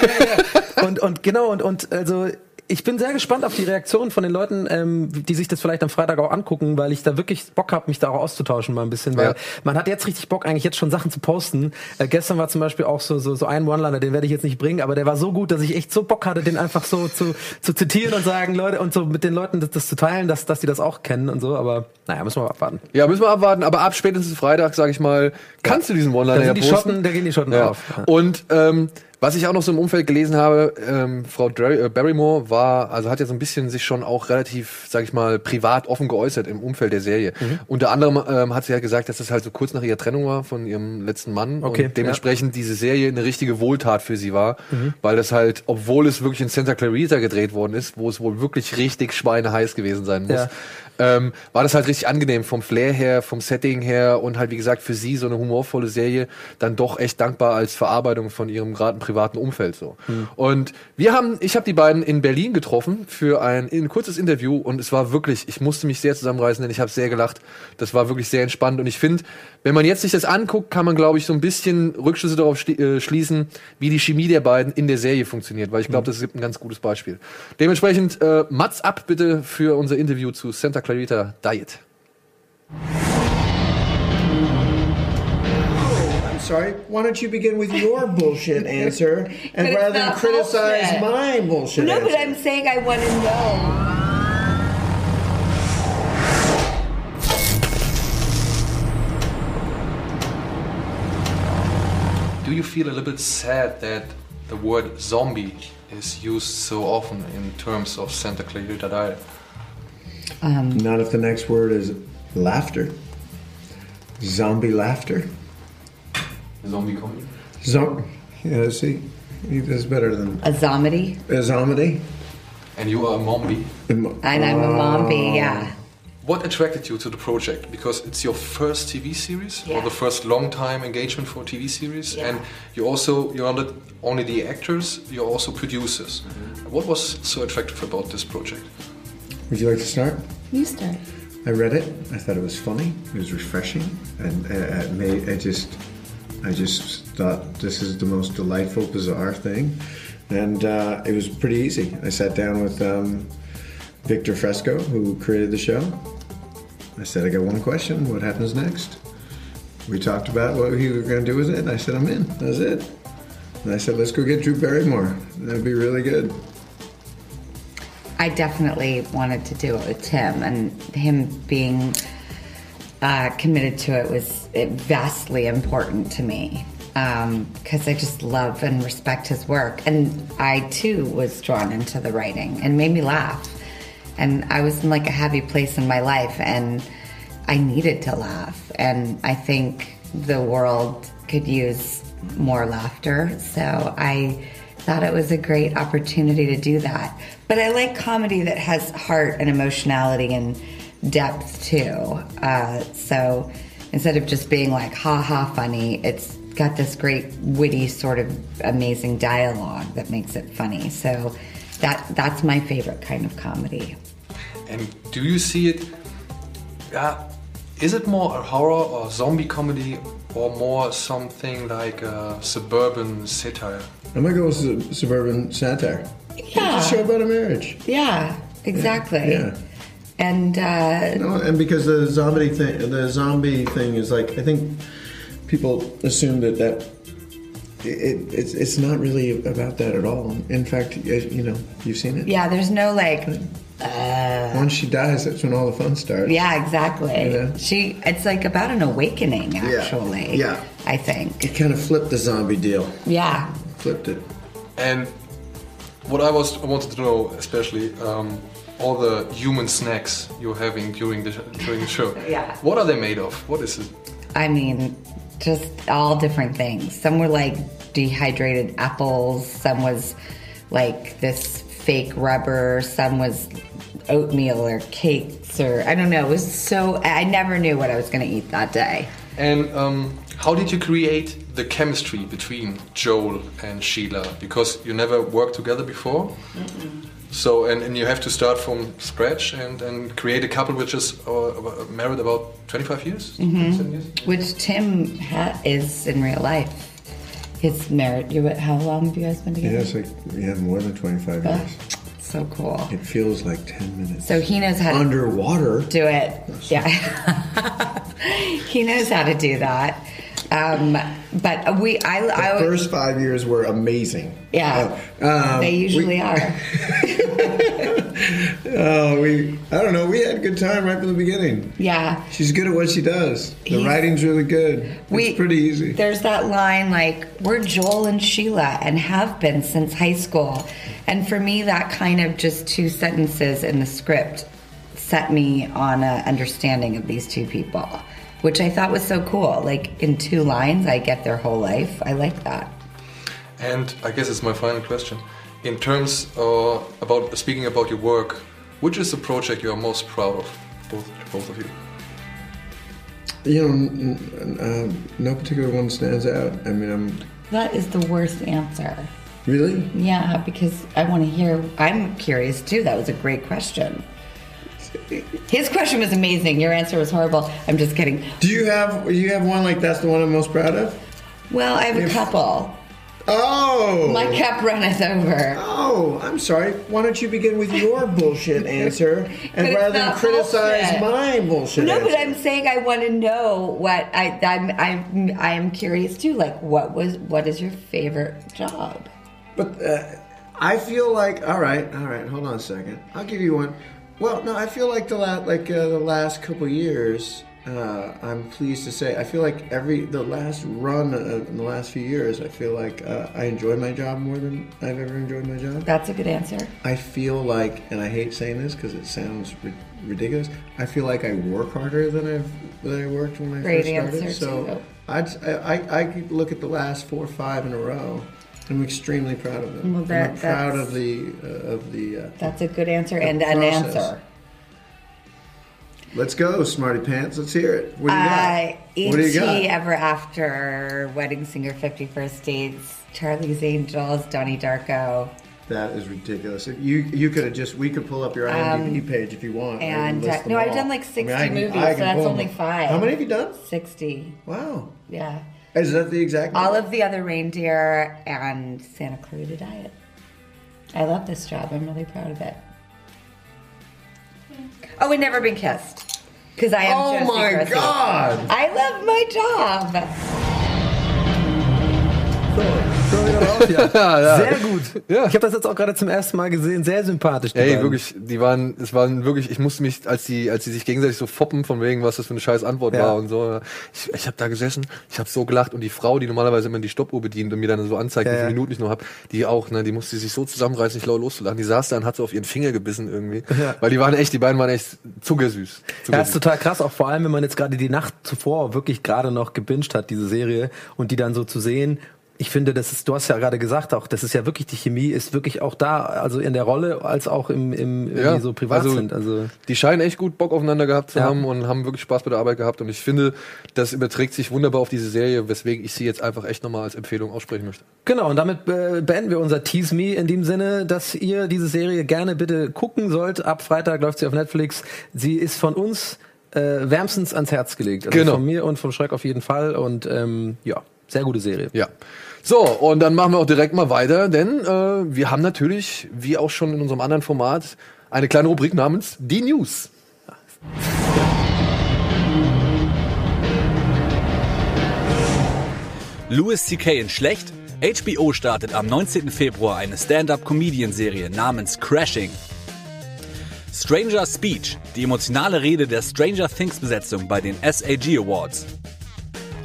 ja. Und, und genau, und, und also ich bin sehr gespannt auf die Reaktion von den Leuten, ähm, die sich das vielleicht am Freitag auch angucken, weil ich da wirklich Bock habe, mich da auch auszutauschen mal ein bisschen, weil Ja. man hat jetzt richtig Bock, eigentlich jetzt schon Sachen zu posten. Äh, gestern war zum Beispiel auch so, so, so ein One-Liner, den werde ich jetzt nicht bringen, aber der war so gut, dass ich echt so Bock hatte, den einfach so zu, zu zitieren und sagen, Leute, und so mit den Leuten das, das zu teilen, dass, dass die das auch kennen und so, aber naja, müssen wir mal abwarten. Ja, müssen wir abwarten, aber ab spätestens Freitag, sage ich mal, kannst du diesen One-Liner ja posten. Schotten, da gehen die Schotten Ja. drauf. Ja. Und ähm, was ich auch noch so im Umfeld gelesen habe, ähm, Frau äh, Barrymore war, also hat ja so ein bisschen sich schon auch relativ, sag ich mal, privat offen geäußert im Umfeld der Serie. Mhm. Unter anderem ähm, hat sie ja gesagt, dass das halt so kurz nach ihrer Trennung war von ihrem letzten Mann Okay, und dementsprechend diese Serie eine richtige Wohltat für sie war, Mhm. weil das halt, obwohl es wirklich in Santa Clarita gedreht worden ist, wo es wohl wirklich richtig schweineheiß gewesen sein muss, Ja. ähm, war das halt richtig angenehm vom Flair her, vom Setting her und halt wie gesagt für sie so eine humorvolle Serie dann doch echt dankbar als Verarbeitung von ihrem gerade privaten Umfeld so. Und wir haben, ich habe die beiden in Berlin getroffen für ein, ein kurzes Interview und es war wirklich, ich musste mich sehr zusammenreißen, denn ich habe sehr gelacht. Das war wirklich sehr entspannt und ich finde, wenn man jetzt sich das anguckt, kann man glaube ich so ein bisschen Rückschlüsse darauf äh, schließen, wie die Chemie der beiden in der Serie funktioniert, weil ich glaube, das gibt ein ganz gutes Beispiel. Dementsprechend äh, Mats ab bitte für unser Interview zu Santa Clarita Diet. Sorry. Why don't you begin with your bullshit answer and rather than criticize bullshit. my bullshit No, answer? but I'm saying I want to know. Do you feel a little bit sad that the word zombie is used so often in terms of Santa Clarita Diet? Um, not if the next word is laughter. Zombie laughter. Zombie comedy? Zom- yeah, see, he does better than A zomedy? a zombie. and you are a mombi. And I'm a mombi, yeah. What attracted you to the project? Because it's your first TV series or the first long time engagement for a TV series, Yeah. and you also you're not only the actors, you're also producers. Mm-hmm. What was so attractive about this project? Would you like to start? You start. I read it. I thought it was funny. It was refreshing, and uh, it made. I just, I just thought this is the most delightful, bizarre thing, and uh, it was pretty easy. I sat down with um, Victor Fresco, who created the show. I said, I got one question. What happens next? We talked about what we were going to do with it. And I said, I'm in. That was it. And I said, let's go get Drew Barrymore. That'd be really good. I definitely wanted to do it with Tim, and him being uh, committed to it was vastly important to me because I just love and respect his work. And I too was drawn into the writing and made me laugh. And I was in like a happy place in my life, and I needed to laugh. And I think the world could use more laughter. So I thought it was a great opportunity to do that. But I like comedy that has heart and emotionality and depth too. Uh, so instead of just being like ha ha funny, it's got this great witty sort of amazing dialogue that makes it funny. So that that's my favorite kind of comedy. And do you see it? Yeah, is it more a horror or zombie comedy, or more something like a suburban satire? I'm gonna go with su- suburban satire. Yeah. It's a show about a marriage. Yeah, exactly. Yeah. And uh, No, and because the zombie thing, the zombie thing is like, I think people assume that that it, it's it's not really about that at all. In fact, you know, you've seen it. yeah, there's no like Once she dies, that's when all the fun starts. Yeah, exactly. Yeah. She it's like about an awakening actually. Yeah. I think. It kind of flipped the zombie deal. Yeah. Flipped it. And what I was I wanted to know, especially um, all the human snacks you're having during the during the show. Yeah. What are they made of? What is it? I mean, just all different things. Some were like dehydrated apples, some was like this fake rubber, some was oatmeal or cakes or I don't know. It was so I never knew what I was going to eat that day. And um, how did you create the chemistry between Joel and Sheila? Because you never worked together before. So and, and you have to start from scratch and, and create a couple which is uh, married about 25 years? 27 years? Which Tim ha- is in real life. His married. You how long have you guys been together? Yeah, it's like yeah, more than 25 years. So cool. It feels like 10 minutes. So he knows how to underwater. do it. Yeah. he knows how to do that. Um, but we, I, The I first five years were amazing. yeah, Uh, um, they usually we- are. Oh, we. I don't know. We had a good time right from the beginning. Yeah. She's good at what she does. The He's- writing's really good. We, it's pretty easy. There's that line like, we're Joel and Sheila and have been since high school. And for me, that kind of just two sentences in the script set me on an understanding of these two people, which I thought was so cool. Like in two lines, I get their whole life. I like that. And I guess it's my final question. In terms uh, about speaking about your work, which is the project you are most proud of, both both of you? You know, n- n- uh, no particular one stands out. I mean, I'm That is the worst answer. really. Yeah, because I want to hear. I'm curious too. That was a great question. His question was amazing. Your answer was horrible. I'm just kidding. Do you have? You have one like that's the one I'm most proud of? Well, I have a couple. Oh. My cup runneth over. Oh, I'm sorry. Why don't you begin with your bullshit answer, and rather than criticize bullshit. my bullshit No, answer? but I'm saying I want to know what I I'm I'm I am curious too. Like, what was what is your favorite job? But uh, I feel like all right, all right. Hold on a second. I'll give you one. Well, no, I feel like the la- like uh, the last couple years. Uh, I'm pleased to say I feel like every the last run uh, in the last few years. I feel like uh, I enjoy my job more than I've ever enjoyed my job. That's a good answer. I feel like, and I hate saying this because it sounds ri- ridiculous. I feel like I work harder than I've than I worked when I Great first started. answer, so too. I'd, I I I could look at the last four or five in a row, I'm extremely proud of them. Well, that- I'm proud that's- of the uh, of the. Uh, That's a good answer The and an process. answer. let's go, Smarty Pants. Let's hear it. What do you Uh, got? What do you E.T. got? Ever After, Wedding Singer, 51st Dates, Charlie's Angels, Donnie Darko, That is ridiculous. If you you could have just we could pull up your IMDb page if you want. Um, and, list uh, them no, I've all. done like I 60 mean, I can- movies, I so can that's pull only five. How many have you done? 60. Wow. Yeah. Is that the exact? All of the other reindeer and Santa Clarita Diet. I love this job. I'm really proud of it. Oh, and Never Been Kissed. Because I am Oh Josie my. God! I love my job. Sehr gut. Ja. Ich habe das jetzt auch gerade zum ersten Mal gesehen. Sehr sympathisch. Ey, beiden. wirklich, die waren, es waren wirklich, ich musste mich, als die, als die sich gegenseitig so foppen von wegen, was das für eine scheiß Antwort Ja. war und so. Ich, ich habe da gesessen, ich habe so gelacht und die Frau, die normalerweise immer die Stoppuhr bedient und mir dann so anzeigt, Ja, wie viele ja. Minuten ich noch hab, die auch, ne, die musste sich so zusammenreißen, nicht laut loszulachen. Die saß da und hat so auf ihren Finger gebissen irgendwie. Ja. Weil die waren echt, die beiden waren echt zuckersüß. Ja, ist zuckersüß. total krass, auch vor allem, wenn man jetzt gerade die Nacht zuvor wirklich gerade noch gebinged hat, diese Serie, und die dann so zu sehen. Ich finde, das ist, du hast ja gerade gesagt auch, das ist ja wirklich, die Chemie ist wirklich auch da, also in der Rolle, als auch im, im irgendwie so privat also, sind. Also, Die scheinen echt gut Bock aufeinander gehabt zu Ja. haben und haben wirklich Spaß bei der Arbeit gehabt. Und ich finde, das überträgt sich wunderbar auf diese Serie, weswegen ich sie jetzt einfach echt nochmal als Empfehlung aussprechen möchte. Genau, und damit äh, beenden wir unser Tease Me in dem Sinne, dass ihr diese Serie gerne bitte gucken sollt. Ab Freitag läuft sie auf Netflix. Sie ist von uns äh, wärmstens ans Herz gelegt. Also Genau. Von mir und von Schreck auf jeden Fall. Und ähm, ja, sehr gute Serie. Ja. So, und dann machen wir auch direkt mal weiter, denn äh, wir haben natürlich, wie auch schon in unserem anderen Format, eine kleine Rubrik namens Die News. Louis C.K. in schlecht? HBO startet am 19. Februar eine Stand-up-Comedian-Serie namens Crashing. Stranger Speech, die emotionale Rede der Stranger Things-Besetzung bei den SAG Awards.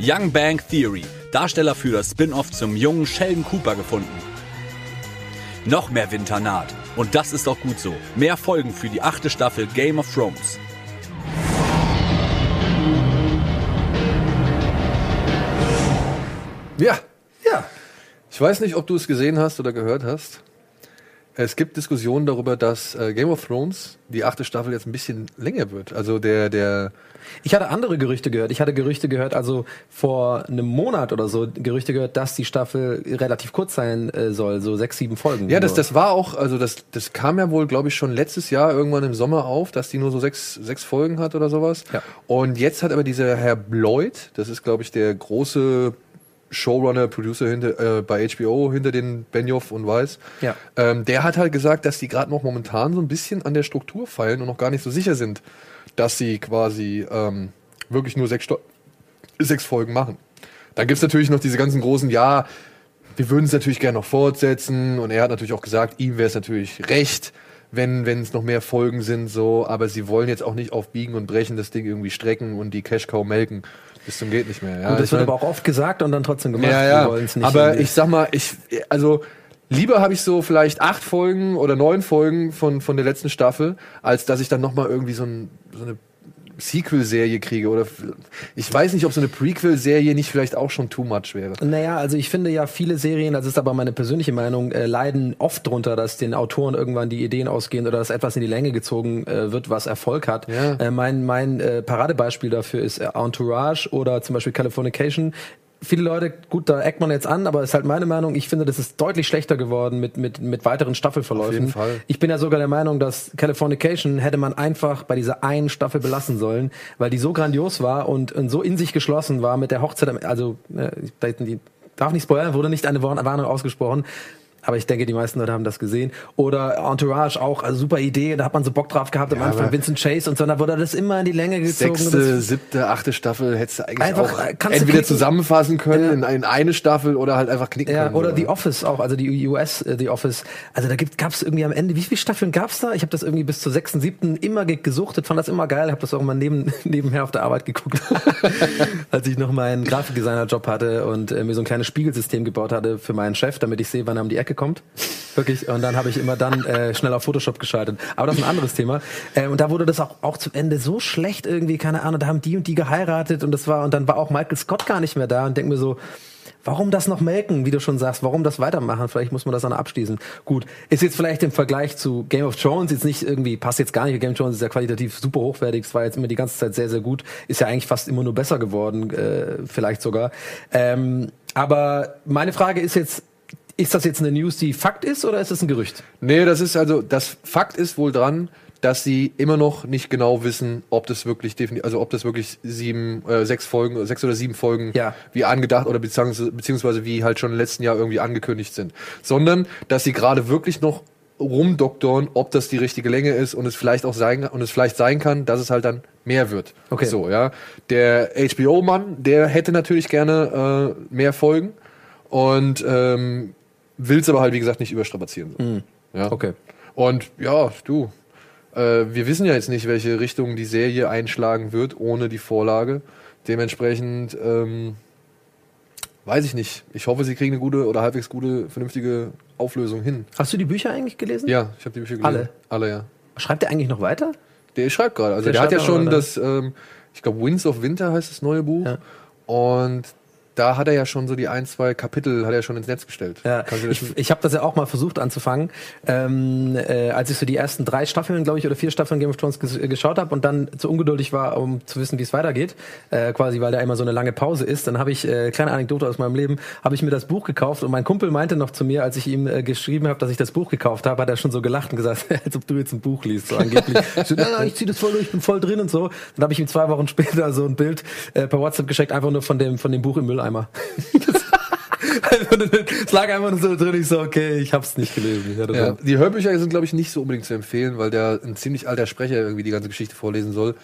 Young Bang Theory, Darsteller für das Spin-off zum jungen Sheldon Cooper gefunden. Noch mehr Winter naht. Und das ist auch gut so. Mehr Folgen für die achte Staffel Game of Thrones. Ja, Ja. ich weiß nicht, ob du es gesehen hast oder gehört hast. Es gibt Diskussionen darüber, dass äh, Game of Thrones die achte Staffel jetzt ein bisschen länger wird. Also der, der, Ich hatte andere Gerüchte gehört. Ich hatte Gerüchte gehört, also vor einem Monat oder so, Gerüchte gehört, dass die Staffel relativ kurz sein äh, soll, so sechs, sieben Folgen. ja, das, das war auch, also das, das kam ja wohl, glaube ich, schon letztes Jahr irgendwann im Sommer auf, dass die nur so sechs, sechs Folgen hat oder sowas. Ja. Und jetzt hat aber dieser Herr Bloyd, das ist, glaube ich, der große Showrunner, Producer hinter, äh, bei HBO hinter den Benioff und Weiss. Ja. Ähm, der hat halt gesagt, dass die gerade noch momentan so ein bisschen an der Struktur feilen und noch gar nicht so sicher sind, dass sie quasi ähm, wirklich nur sechs, Sto sechs Folgen machen. Dann gibt's natürlich noch diese ganzen großen, ja, wir würden es natürlich gerne noch fortsetzen und er hat natürlich auch gesagt, ihm wäre es natürlich recht, wenn wenn es noch mehr Folgen sind, so, aber sie wollen jetzt auch nicht auf Biegen und Brechen das Ding irgendwie strecken und die Cash Cow melken. Bis zum geht nicht mehr. Ja, Und das wird mein- aber auch oft gesagt und dann trotzdem gemacht. ja, ja. Aber irgendwie. ich sag mal, ich, also lieber habe ich so vielleicht acht Folgen oder neun Folgen von, von der letzten Staffel, als dass ich dann nochmal irgendwie so, ein, so eine Sequel-Serie kriege. Oder ich weiß nicht, ob so eine Prequel-Serie nicht vielleicht auch schon too much wäre. Naja, also ich finde ja viele Serien, das ist aber meine persönliche Meinung, äh, leiden oft drunter, dass den Autoren irgendwann die Ideen ausgehen oder dass etwas in die Länge gezogen äh, wird, was Erfolg hat. Ja. Äh, mein mein äh, Paradebeispiel dafür ist äh, Entourage oder zum Beispiel Californication. Viele Leute, gut, da eckt man jetzt an, aber ist halt meine Meinung, ich finde, das ist deutlich schlechter geworden mit, mit, mit weiteren Staffelverläufen. Auf jeden Fall. Ich bin ja sogar der Meinung, dass Californication hätte man einfach bei dieser einen Staffel belassen sollen, weil die so grandios war und, und so in sich geschlossen war mit der Hochzeit. Also, äh, ich die darf nicht spoilern, wurde nicht eine Warn- Warnung ausgesprochen. Aber ich denke, die meisten Leute haben das gesehen. Oder Entourage auch, also super Idee, da hat man so Bock drauf gehabt am Ja, Anfang, Vincent Chase und so, da wurde das immer in die Länge gezogen. Sechste, siebte, achte Staffel hättest du eigentlich Einfach, auch äh, entweder knicken. zusammenfassen können Ja. in, in eine Staffel oder halt einfach knicken Ja, können. oder so, The? Office auch, also die US äh, The Office. Also da gibt gab's irgendwie am Ende, wie viele Staffeln gab's da? Ich habe das irgendwie bis zur sechsten, siebten immer ge gesuchtet, fand das immer geil, habe das auch immer neben, nebenher auf der Arbeit geguckt, als ich noch meinen Grafikdesigner-Job hatte und äh, mir so ein kleines Spiegelsystem gebaut hatte für meinen Chef, damit ich sehe, wann er um die Ecke kommt. Wirklich. Und dann habe ich immer dann äh, schnell auf Photoshop geschaltet. Aber das ist ein anderes Thema. Äh, und da wurde das auch, auch zum Ende so schlecht irgendwie, keine Ahnung, da haben die und die geheiratet und das war, und dann war auch Michael Scott gar nicht mehr da und denk mir so, warum das noch melken, wie du schon sagst, warum das weitermachen? Vielleicht muss man das dann abschließen. Gut, ist jetzt vielleicht im Vergleich zu Game of Thrones jetzt nicht irgendwie, passt jetzt gar nicht. Game of Thrones ist ja qualitativ super hochwertig, es war jetzt immer die ganze Zeit sehr, sehr gut, ist ja eigentlich fast immer nur besser geworden, äh, vielleicht sogar. Ähm, aber meine Frage ist jetzt, ist das jetzt eine News, die Fakt ist oder ist das ein Gerücht? Nee, das ist also, das Fakt ist wohl dran, dass sie immer noch nicht genau wissen, ob das wirklich definitiv, also ob das wirklich sieben, äh, sechs Folgen, sechs oder sieben Folgen Ja. wie angedacht oder beziehungsweise, beziehungsweise wie halt schon im letzten Jahr irgendwie angekündigt sind. Sondern, dass sie gerade wirklich noch rumdoktoren, ob das die richtige Länge ist und es vielleicht auch sein, und es vielleicht sein kann, dass es halt dann mehr wird. Okay. So, ja. Der HBO-Mann, der hätte natürlich gerne äh, mehr Folgen und ähm, will es aber halt, wie gesagt, nicht überstrapazieren. So. Ja. Okay. Und ja, du, äh, wir wissen ja jetzt nicht, welche Richtung die Serie einschlagen wird ohne die Vorlage. Dementsprechend ähm, weiß ich nicht. Ich hoffe, sie kriegen eine gute oder halbwegs gute, vernünftige Auflösung hin. Hast du die Bücher eigentlich gelesen? Ja, ich habe die Bücher gelesen. Alle? Alle, ja. Schreibt er eigentlich noch weiter? Der schreibt gerade. Also Der der, hat ja schon das, ähm, ich glaube, Winds of Winter heißt das neue Buch. Ja. Und da hat er ja schon so die ein, zwei Kapitel hat er schon ins Netz gestellt. Ja, ich ich habe das ja auch mal versucht anzufangen, ähm, äh, als ich so die ersten drei Staffeln, glaube ich, oder vier Staffeln Game of Thrones ges geschaut habe und dann zu ungeduldig war, um zu wissen, wie es weitergeht, äh, quasi, weil da immer so eine lange Pause ist. Dann habe ich, äh, kleine Anekdote aus meinem Leben, habe ich mir das Buch gekauft und mein Kumpel meinte noch zu mir, als ich ihm äh, geschrieben habe, dass ich das Buch gekauft habe, hat er schon so gelacht und gesagt, als ob du jetzt ein Buch liest, so angeblich. ich so, nein, nein, ich zieh das voll durch, ich bin voll drin und so. Dann habe ich ihm zwei Wochen später so ein Bild äh, per WhatsApp geschickt, einfach nur von dem von dem Buch im Mülleimer. es lag einfach nur so drin, ich so, okay, ich hab's nicht gelesen. Ja, die Hörbücher sind, glaube ich, nicht so unbedingt zu empfehlen, weil der ein ziemlich alter Sprecher irgendwie die ganze Geschichte vorlesen soll.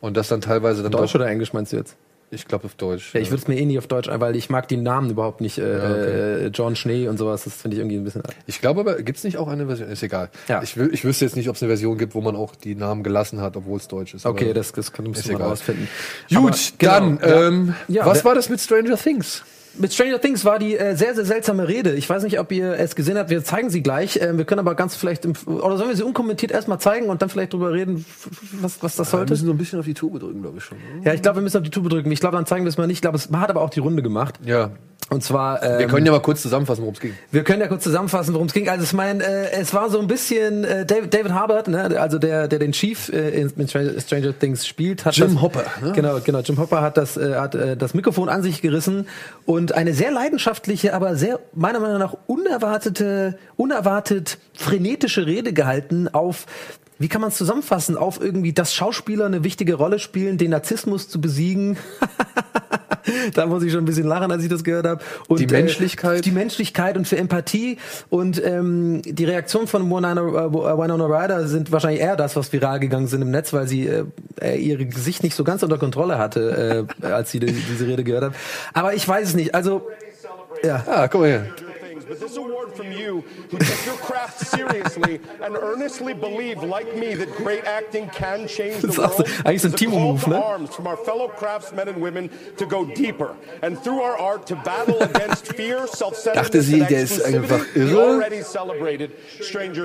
Und das dann teilweise dann Deutsch oder Englisch meinst du jetzt? Ich glaube auf Deutsch. Ja, ich würde es mir eh nie auf Deutsch ein, weil ich mag die Namen überhaupt nicht. Äh, okay. äh, John Schnee und sowas, das finde ich irgendwie ein bisschen. Ich glaube aber, gibt's nicht auch eine Version? Ist egal. Ja. Ich, ich wüsste jetzt nicht, ob es eine Version gibt, wo man auch die Namen gelassen hat, obwohl es Deutsch ist. Okay, das, das kann, egal. rausfinden. Gut, Aber, genau, dann, ja. ähm, Ja, was war das mit Stranger Things? Mit Stranger Things war die äh, sehr, sehr seltsame Rede. Ich weiß nicht, ob ihr es gesehen habt. Wir zeigen sie gleich. Ähm, wir können aber ganz vielleicht, im, oder sollen wir sie unkommentiert erstmal zeigen und dann vielleicht drüber reden, was, was das Wir sollte? müssen so ein bisschen auf die Tube drücken, glaube ich schon. oder? Ja, ich glaube, wir müssen auf die Tube drücken. Ich glaube, dann zeigen wir es mal nicht. Ich glaube, es hat aber auch die Runde gemacht. Ja. Und zwar. Ähm, Wir können ja mal kurz zusammenfassen, worum es ging. Wir können ja kurz zusammenfassen, worum es ging. Also ich meine, äh, es war so ein bisschen äh, David, David Harbert, ne, also der, der den Chief äh, in, Stranger Things spielt, hat Jim das, Hopper, ne? Genau, genau. Jim Hopper hat das, äh, hat äh, das Mikrofon an sich gerissen und eine sehr leidenschaftliche, aber sehr meiner Meinung nach unerwartete, unerwartet frenetische Rede gehalten auf wie kann man es zusammenfassen? Auf irgendwie, dass Schauspieler eine wichtige Rolle spielen, den Narzissmus zu besiegen. da muss ich schon ein bisschen lachen, als ich das gehört habe. Und, Die Menschlichkeit. Äh, die Menschlichkeit und für Empathie und ähm, die Reaktion von Winona, äh, Winona Ryder sind wahrscheinlich eher das, was viral gegangen sind im Netz, weil sie äh, äh, ihr Gesicht nicht so ganz unter Kontrolle hatte, äh, als sie die, diese Rede gehört hat. Aber ich weiß es nicht. Also ja. Ah, guck mal her. But this award from you who take your craft seriously and earnestly believe, like me, that great acting can change the world. eigentlich so ein is a call to ne? arms from our fellow craftsmen and women to go deeper and through our art to battle against fear, self-centeredness Dachte sie, der ist einfach irre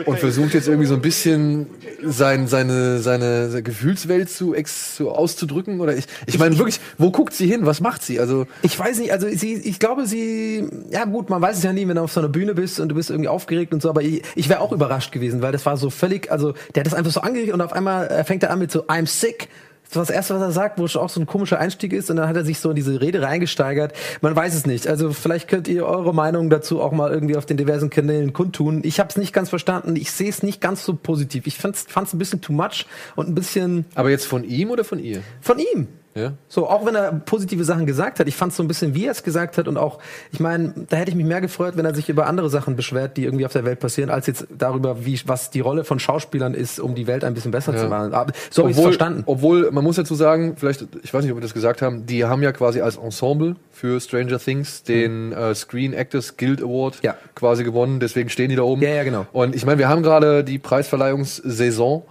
Und versucht jetzt irgendwie so ein bisschen sein, seine, seine, seine Gefühlswelt zu, ex, zu auszudrücken. Oder ich, ich meine wirklich, wo guckt sie hin? Was macht sie? Also, Ich weiß nicht, also sie, ich glaube, sie, ja gut, man weiß es ja nie, wenn du auf so einer Bühne bist und du bist irgendwie aufgeregt und so, aber ich, ich wäre auch überrascht gewesen, weil das war so völlig, also der hat das einfach so angeregt und auf einmal äh, fängt er an mit so, I'm sick. Das war das Erste, was er sagt, wo schon auch so ein komischer Einstieg ist und dann hat er sich so in diese Rede reingesteigert. Man weiß es nicht. Also vielleicht könnt ihr eure Meinung dazu auch mal irgendwie auf den diversen Kanälen kundtun. Ich habe es nicht ganz verstanden. Ich sehe es nicht ganz so positiv. Ich fand es ein bisschen too much und ein bisschen aber jetzt von ihm oder von ihr? von ihm. Ja. So, auch wenn er positive Sachen gesagt hat, ich fand es so ein bisschen, wie er es gesagt hat und auch, ich meine, da hätte ich mich mehr gefreut, wenn er sich über andere Sachen beschwert, die irgendwie auf der Welt passieren, als jetzt darüber, wie was die Rolle von Schauspielern ist, um die Welt ein bisschen besser zu machen. Aber so habe ich verstanden. obwohl, man muss dazu sagen, vielleicht, ich weiß nicht, ob wir das gesagt haben, die haben ja quasi als Ensemble für Stranger Things den äh, Screen Actors Guild Award. Ja. quasi gewonnen, deswegen stehen die da oben. Ja, ja, genau. Und ich meine, wir haben gerade die Preisverleihungssaison.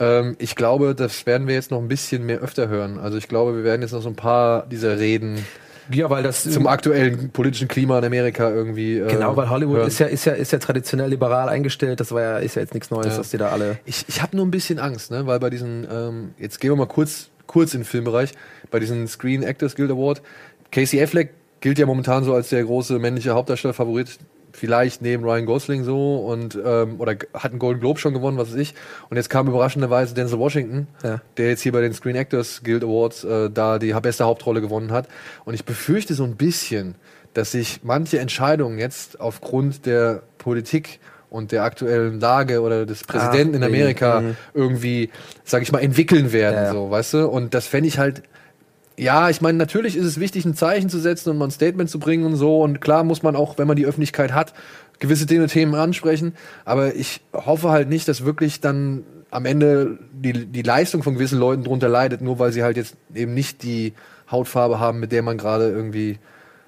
Ähm, ich glaube, das werden wir jetzt noch ein bisschen mehr öfter hören. Also ich glaube, wir werden jetzt noch so ein paar dieser Reden ja, weil das zum aktuellen politischen Klima in Amerika irgendwie. Äh, genau, weil Hollywood hören. ist ja ist ja ist ja traditionell liberal eingestellt. Das war ja ist ja jetzt nichts Neues, Ja. dass die da alle. Ich, ich habe nur ein bisschen Angst, ne? weil bei diesen, ähm, jetzt gehen wir mal kurz, kurz in den Filmbereich, bei diesen Screen Actors Guild Award, Casey Affleck gilt ja momentan so als der große männliche Hauptdarsteller-Favorit. Vielleicht neben Ryan Gosling so und ähm, oder hat einen Golden Globe schon gewonnen, was weiß ich. Und jetzt kam überraschenderweise Denzel Washington, Ja. der jetzt hier bei den Screen Actors Guild Awards äh, da die beste Hauptrolle gewonnen hat. Und ich befürchte so ein bisschen, dass sich manche Entscheidungen jetzt aufgrund der Politik und der aktuellen Lage oder des Präsidenten in wegen, Amerika mhm. irgendwie, sag ich mal, entwickeln werden, Ja, ja. so, weißt du? Und das fände ich halt ja, ich meine, natürlich ist es wichtig, ein Zeichen zu setzen und mal ein Statement zu bringen und so. Und klar muss man auch, wenn man die Öffentlichkeit hat, gewisse Dinge, Themen ansprechen. Aber ich hoffe halt nicht, dass wirklich dann am Ende die, die Leistung von gewissen Leuten drunter leidet, nur weil sie halt jetzt eben nicht die Hautfarbe haben, mit der man gerade irgendwie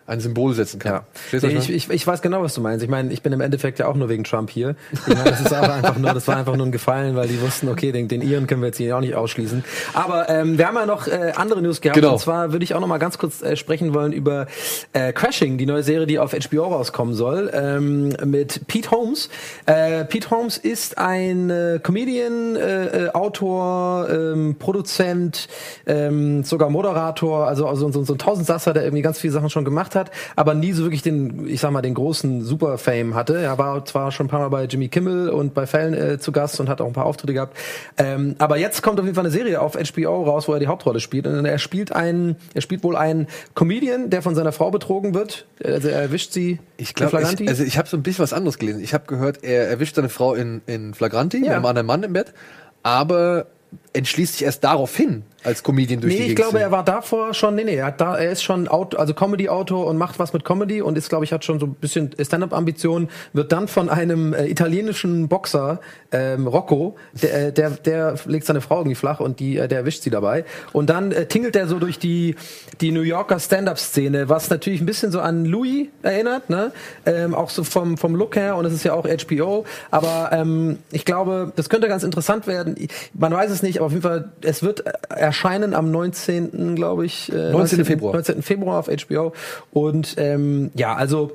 ein Symbol setzen kann. Ja. Nee, ich ich, ich weiß genau, was du meinst. Ich meine, ich bin im Endeffekt ja auch nur wegen Trump hier. Ich meine, das ist aber einfach nur, das war einfach nur ein Gefallen, weil die wussten, okay, den, den Iren können wir jetzt hier auch nicht ausschließen. Aber ähm, wir haben ja noch äh, andere News gehabt. Genau. Und zwar würde ich auch noch mal ganz kurz äh, sprechen wollen über äh, Crashing, die neue Serie, die auf HBO rauskommen soll, ähm, mit Pete Holmes. Äh, Pete Holmes ist ein äh, Comedian, äh, äh, Autor, ähm, Produzent, ähm, sogar Moderator, also, also so, so ein Tausendsasser, der irgendwie ganz viele Sachen schon gemacht hat, aber nie so wirklich den, ich sag mal, den großen Super-Fame hatte. Er war zwar schon ein paar Mal bei Jimmy Kimmel und bei Fallon äh, zu Gast und hat auch ein paar Auftritte gehabt. Ähm, aber jetzt kommt auf jeden Fall eine Serie auf HBO raus, wo er die Hauptrolle spielt. Und er spielt einen, er spielt wohl einen Comedian, der von seiner Frau betrogen wird. Also er erwischt sie Ich in glaube, Flagranti. ich, also ich habe so ein bisschen was anderes gelesen. Ich habe gehört, er erwischt seine Frau in, in Flagranti mit Ja. einem anderen Mann im Bett, aber entschließt sich erst daraufhin als Comedian durch Nee, die ich Gegend glaube, er war davor schon, nee, nee, er, hat da, er ist schon Auto, also Comedy-Autor und macht was mit Comedy und ist, glaube ich, hat schon so ein bisschen Stand-Up-Ambitionen, wird dann von einem äh, italienischen Boxer, ähm, Rocco, der, äh, der, der legt seine Frau irgendwie flach und die, äh, der erwischt sie dabei. Und dann äh, tingelt er so durch die, die New Yorker Stand-Up-Szene, was natürlich ein bisschen so an Louis erinnert, ne? Ähm, auch so vom, vom Look her und es ist ja auch HBO, aber ähm, ich glaube, das könnte ganz interessant werden. Man weiß es nicht, aber auf jeden Fall, es wird äh, erscheinen am 19. glaube ich. Äh, 19. Februar. 19. Februar auf HBO. Und ähm, ja, also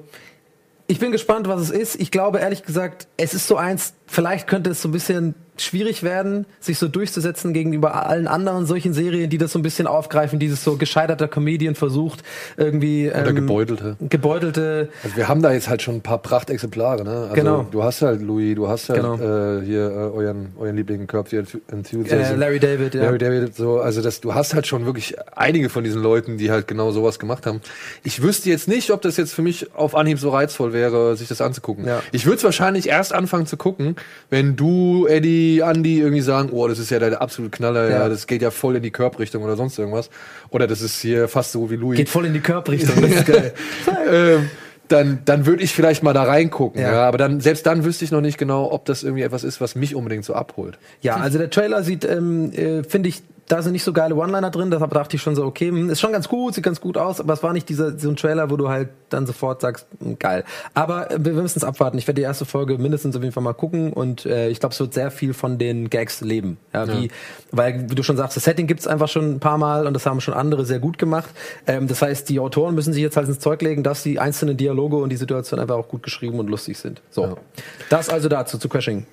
ich bin gespannt, was es ist. Ich glaube ehrlich gesagt, es ist so eins, vielleicht könnte es so ein bisschen schwierig werden, sich so durchzusetzen gegenüber allen anderen solchen Serien, die das so ein bisschen aufgreifen, dieses so gescheiterter Comedian versucht, irgendwie Oder ähm, gebeutelte. gebeutelte Also wir haben da jetzt halt schon ein paar Prachtexemplare, ne? Also Genau. du hast halt Louis, du hast halt Genau. äh, hier äh, euren, euren Liebling Curb Your Enthusiasm. äh, Larry David, ja. Larry David, so, also das, du hast halt schon wirklich einige von diesen Leuten, die halt genau sowas gemacht haben. Ich wüsste jetzt nicht, ob das jetzt für mich auf Anhieb so reizvoll wäre, sich das anzugucken. Ja. Ich würde es wahrscheinlich erst anfangen zu gucken, wenn du, Eddie, Andy irgendwie sagen, oh, das ist ja der absolute Knaller, ja. Ja. das geht ja voll in die Körbrichtung oder sonst irgendwas. Oder das ist hier fast so wie Louis Geht voll in die Körbrichtung. Das ist geil. ähm, dann, dann würde ich vielleicht mal da reingucken. Ja. Ja. aber dann, selbst dann wüsste ich noch nicht genau, ob das irgendwie etwas ist, was mich unbedingt so abholt. Ja, also der Trailer sieht, ähm, äh, finde ich, da sind nicht so geile One-Liner drin, deshalb dachte ich schon so, okay, hm, ist schon ganz gut, sieht ganz gut aus, aber es war nicht dieser so ein Trailer, wo du halt dann sofort sagst, hm, geil. Aber äh, wir, müssen es abwarten. Ich werde die erste Folge mindestens auf jeden Fall mal gucken und äh, ich glaube, es wird sehr viel von den Gags leben. Ja, wie, weil, wie du schon sagst, das Setting gibt's einfach schon ein paar Mal und das haben schon andere sehr gut gemacht. Ähm, das heißt, die Autoren müssen sich jetzt halt ins Zeug legen, dass die einzelnen Dialoge und die Situation einfach auch gut geschrieben und lustig sind. So. Das also dazu, zu Crashing.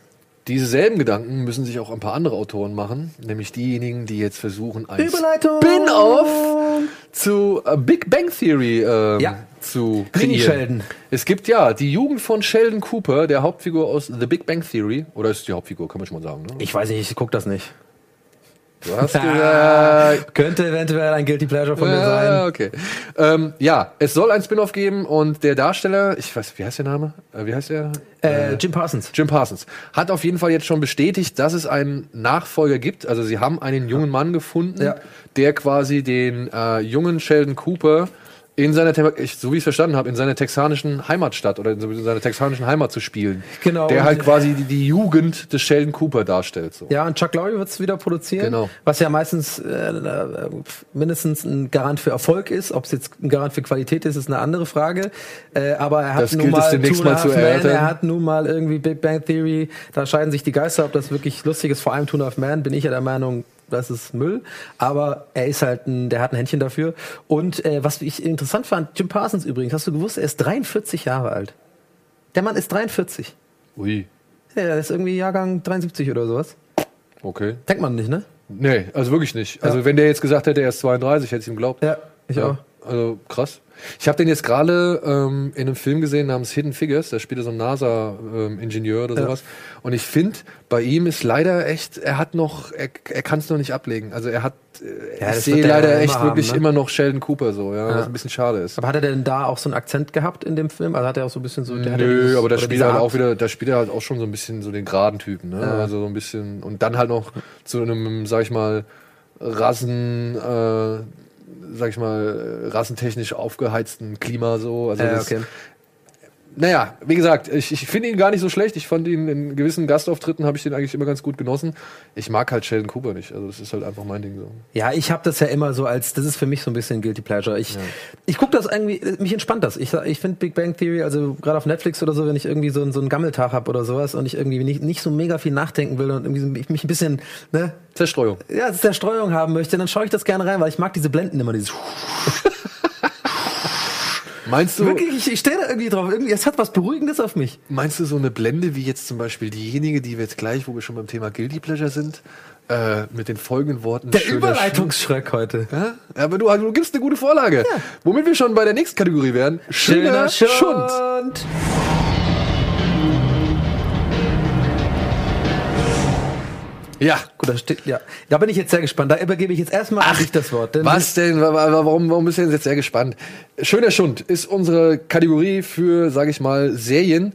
Diese selben Gedanken müssen sich auch ein paar andere Autoren machen, nämlich diejenigen, die jetzt versuchen, ein! Spin-off zu äh, Big Bang Theory ähm, Ja. zu kreieren. Mini-Sheldon. Es gibt ja die Jugend von Sheldon Cooper, der Hauptfigur aus The Big Bang Theory. Oder ist die Hauptfigur, kann man schon mal sagen. Ne? Ich weiß nicht, ich guck das nicht. Du hast gesagt, Könnte eventuell ein Guilty Pleasure von mir sein. okay. Ähm, ja, es soll ein Spin-off geben und der Darsteller, ich weiß, wie heißt der Name? Äh, wie heißt der? Äh, Jim Parsons. Jim Parsons hat auf jeden Fall jetzt schon bestätigt, dass es einen Nachfolger gibt. Also sie haben einen jungen Mann gefunden, der quasi den äh, jungen Sheldon Cooper in seiner, ich, so wie ich es verstanden habe, in seiner texanischen Heimatstadt oder in seiner texanischen Heimat zu spielen. Genau. Der halt quasi die, die Jugend des Sheldon Cooper darstellt. So. Ja, und Chuck Lorre wird es wieder produzieren, Genau. was ja meistens äh, äh, mindestens ein Garant für Erfolg ist. Ob es jetzt ein Garant für Qualität ist, ist eine andere Frage. Äh, aber er hat Das nun mal mal zu erörtern. er hat nun mal irgendwie Big Bang Theory. Da scheiden sich die Geister, ob das wirklich lustig ist. Vor allem a Half Man bin ich ja der Meinung, das ist Müll. Aber er ist halt ein, der hat ein Händchen dafür. Und äh, was ich interessant fand, Jim Parsons übrigens, hast du gewusst, er ist 43 Jahre alt. Der Mann ist 43. Ui, Ja, er ist irgendwie Jahrgang 73 oder sowas. okay. Denkt man nicht, ne? Nee, also wirklich nicht. Also wenn der jetzt gesagt hätte, er ist 32, hätte ich ihm geglaubt. Ja, ich Ja. auch. Also krass. Ich habe den jetzt gerade ähm, in einem Film gesehen namens Hidden Figures. Da spielt er so ein NASA-Ingenieur oder sowas. Und ich finde, bei ihm ist leider echt, er hat noch, er, er kann es noch nicht ablegen. Also er hat, äh, Ja, ich sehe er leider ja echt immer wirklich haben, ne? immer noch Sheldon Cooper so, ja, Ja. was ein bisschen schade ist. Aber hat er denn da auch so einen Akzent gehabt in dem Film? Also hat er auch so ein bisschen so. Der ja Nö, dieses- aber da spielt er halt auch wieder, da spielt er halt auch schon so ein bisschen so den geraden Typen, ne? Ja. Also so ein bisschen und dann halt noch zu einem, sag ich mal, Rassen, äh, sag ich mal, äh, rassentechnisch aufgeheizten Klima so. Also Ja, das, okay. Naja, wie gesagt, ich, ich finde ihn gar nicht so schlecht. Ich fand ihn in gewissen Gastauftritten habe ich den eigentlich immer ganz gut genossen. Ich mag halt Sheldon Cooper nicht. Also das ist halt einfach mein Ding so. Ja, ich habe das ja immer so als, das ist für mich so ein bisschen Guilty Pleasure. Ich, ich gucke das irgendwie, mich entspannt das. Ich, ich finde Big Bang Theory, also gerade auf Netflix oder so, wenn ich irgendwie so, einen- so einen Gammeltag habe oder sowas und ich irgendwie nicht, nicht so mega viel nachdenken will und irgendwie mich ein bisschen, ne, Zerstreuung. ja, Zerstreuung haben möchte, dann schaue ich das gerne rein, weil ich mag diese Blenden immer, dieses Meinst du, Wirklich, ich, ich stehe da irgendwie drauf. Irgendwie, es hat was Beruhigendes auf mich. meinst du so eine Blende wie jetzt zum Beispiel diejenige, die wir jetzt gleich, wo wir schon beim Thema Guilty Pleasure sind, äh, mit den folgenden Worten Der schöner Überleitungsschreck heute. Ja, aber du, also du gibst eine gute Vorlage. Womit wir schon bei der nächsten Kategorie wären. Schöner, Schund. Ja. Gut, da steht, ja. Da bin ich jetzt sehr gespannt. Da übergebe ich jetzt erstmal an dich das Wort. Denn Was denn? Wa- wa- Warum, warum bist du denn jetzt sehr gespannt? Schöner Schund ist unsere Kategorie für, sage ich mal, Serien,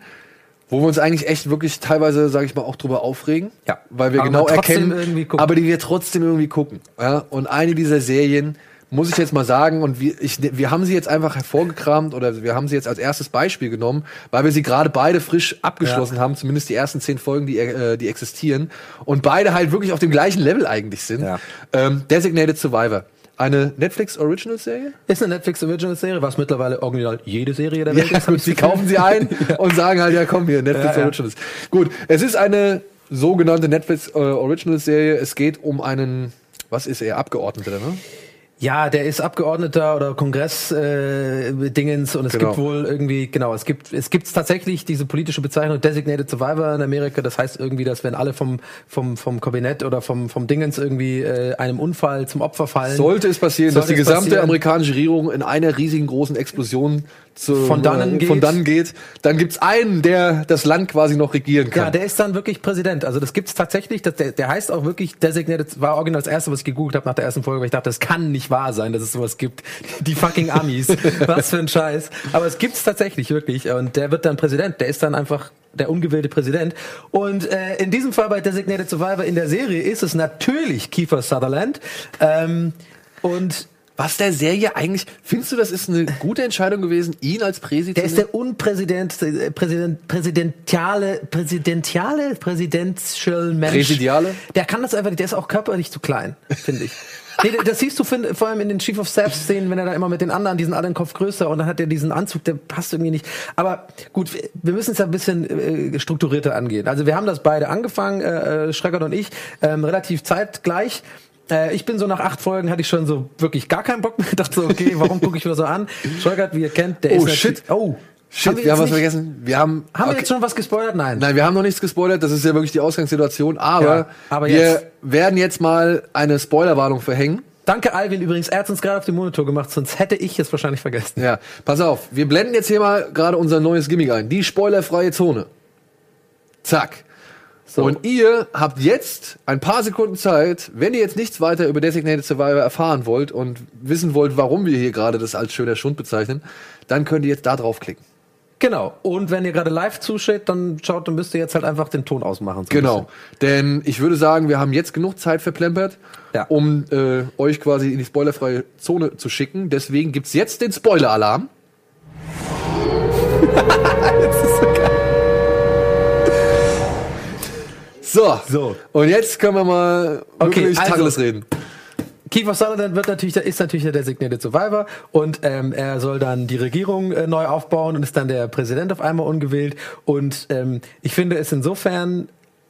wo wir uns eigentlich echt wirklich teilweise, sage ich mal, auch drüber aufregen. Ja. Weil wir Aber genau erkennen, aber die wir trotzdem irgendwie gucken. Ja? Und eine dieser Serien, muss ich jetzt mal sagen, und wir, ich, wir haben sie jetzt einfach hervorgekramt oder wir haben sie jetzt als erstes Beispiel genommen, weil wir sie gerade beide frisch abgeschlossen haben, zumindest die ersten zehn Folgen, die, äh, die existieren. Und beide halt wirklich auf dem gleichen Level eigentlich sind. Ja. Ähm, Designated Survivor. Eine Netflix Original Serie? ist eine Netflix Original Serie, was mittlerweile original jede Serie der Ja, Welt ist. hab gut, sie kaufen sie ein und sagen halt, ja komm hier, Netflix Ja, ja. Originals. Gut, es ist eine sogenannte Netflix äh, Original Serie. Es geht um einen, was ist er, Abgeordneter, ne? Ja, der ist Abgeordneter oder Kongress äh, Dingens und es Genau. gibt wohl irgendwie genau, es gibt es gibt tatsächlich diese politische Bezeichnung Designated Survivor in Amerika, das heißt irgendwie, dass wenn alle vom vom vom Kabinett oder vom vom Dingens irgendwie äh, einem Unfall zum Opfer fallen, Sollte es passieren, dass Sollte die es gesamte passieren. amerikanische Regierung in einer riesigen großen Explosion zu, Von dannen äh, geht. von dannen geht, dann gibt's einen, der das Land quasi noch regieren kann. Ja, der ist dann wirklich Präsident. Also das gibt's tatsächlich. Das, der, der heißt auch wirklich Designated. War original das erste, was ich gegoogelt habe nach der ersten Folge, weil ich dachte, das kann nicht wahr sein, dass es sowas gibt. Die fucking Amis. was für ein Scheiß. Aber es gibt's tatsächlich wirklich. Und der wird dann Präsident. Der ist dann einfach der ungewählte Präsident. Und äh, in diesem Fall bei Designated Survivor in der Serie ist es natürlich Kiefer Sutherland. Ähm, und Was der Serie eigentlich, findest du, das ist eine gute Entscheidung gewesen, ihn als Präsident Der ist der Unpräsident, äh, Präsident, präsidentiale, präsidentiale, präsidential Mensch. Präsidiale? Der kann das einfach nicht, der ist auch körperlich zu klein, finde ich. Nee, das siehst du find, vor allem in den Chief of Staff Szenen, wenn er da immer mit den anderen, die sind alle einen Kopf größer und dann hat er diesen Anzug, der passt irgendwie nicht. Aber gut, wir- wir müssen es ja ein bisschen äh, strukturierter angehen. Also wir haben das beide angefangen, äh, äh, Schreckert und ich, ähm, relativ zeitgleich. Äh, ich bin so nach acht Folgen hatte ich schon so wirklich gar keinen Bock mehr. dachte so, okay, warum gucke ich mir das so an? Schreckert, wie ihr kennt, der Oh, ist shit. Oh, Shit, wir, jetzt haben was nicht- vergessen. Wir haben, Haben wir okay. jetzt schon was gespoilert? Nein. Nein, wir haben noch nichts gespoilert, das ist ja wirklich die Ausgangssituation, aber, Ja, aber wir jetzt. werden jetzt mal eine Spoilerwarnung verhängen. Danke, Alvin, übrigens. Er hat uns gerade auf den Monitor gemacht, sonst hätte ich es wahrscheinlich vergessen. Ja, pass auf, wir blenden jetzt hier mal gerade unser neues Gimmick ein, die spoilerfreie Zone. Zack. Und ihr habt jetzt ein paar Sekunden Zeit, wenn ihr jetzt nichts weiter über Designated Survivor erfahren wollt und wissen wollt, warum wir hier gerade das als schöner Schund bezeichnen, dann könnt ihr jetzt da draufklicken. Genau. Und wenn ihr gerade live zuschaut, dann schaut, dann müsst ihr jetzt halt einfach den Ton ausmachen. so Genau. Denn ich würde sagen, wir haben jetzt genug Zeit verplempert, Ja. um äh, euch quasi in die spoilerfreie Zone zu schicken. Deswegen gibt's jetzt den Spoiler-Alarm. So. So. Und jetzt können wir mal Okay, wirklich also- Tacheles reden. Kiefer Sutherland wird natürlich, ist natürlich der Designated Survivor und ähm, er soll dann die Regierung äh, neu aufbauen und ist dann der Präsident auf einmal ungewählt. Und ähm, ich finde es insofern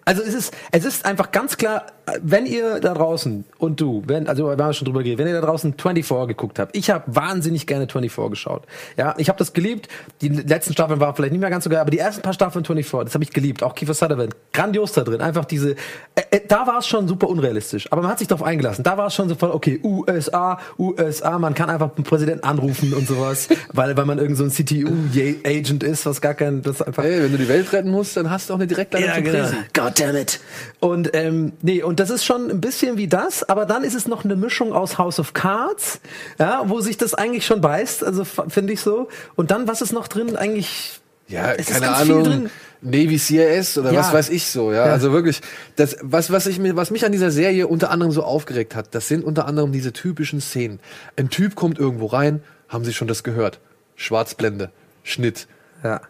Also es ist, es ist einfach ganz klar, wenn ihr da draußen und du, wenn, also wir haben schon drüber geredet, wenn ihr da draußen 24 geguckt habt, ich habe wahnsinnig gerne 24 geschaut. Ja, ich habe das geliebt. Die letzten Staffeln waren vielleicht nicht mehr ganz so geil, aber die ersten paar Staffeln 24, das habe ich geliebt. Auch Kiefer Sutherland, grandios da drin. Einfach diese, äh, äh, da war es schon super unrealistisch, aber man hat sich darauf eingelassen. Da war es schon so voll, okay, USA, USA, man kann einfach den Präsidenten anrufen und sowas, weil, weil man irgend so ein CTU-Agent ist, was gar kein, das einfach Ey, wenn du die Welt retten musst, dann hast du auch eine Direktleitung ja, zum genau. Presi. God damn it. Und ähm, nee, und das ist schon ein bisschen wie das, aber dann ist es noch eine Mischung aus House of Cards, ja, wo sich das eigentlich schon beißt, also finde ich so. Und dann, was ist noch drin? Eigentlich. Ja, es ist keine Ahnung. drin. Navy CIS oder Ja. was weiß ich so, ja. Ja. Also wirklich, das, was, was, ich, mir- was mich an dieser Serie unter anderem so aufgeregt hat, das sind unter anderem diese typischen Szenen. Ein Typ kommt irgendwo rein, haben Sie schon das gehört? Schwarzblende, Schnitt, Ja.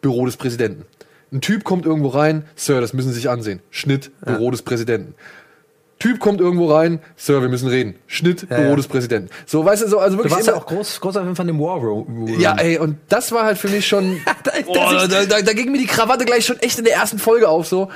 Büro des Präsidenten. Ein Typ kommt irgendwo rein, Sir, das müssen Sie sich ansehen. Schnitt, Büro des Präsidenten. Typ kommt irgendwo rein, Sir, wir müssen reden. Schnitt, Ja, Büro ja. des Präsidenten. So, weißt du, so, also Du wirklich warst ja immer, auch groß, großer Fan von dem War Room. ja, ey, und das war halt für mich schon. Da- oh, da, da, da ging mir die Krawatte gleich schon echt in der ersten Folge auf. So,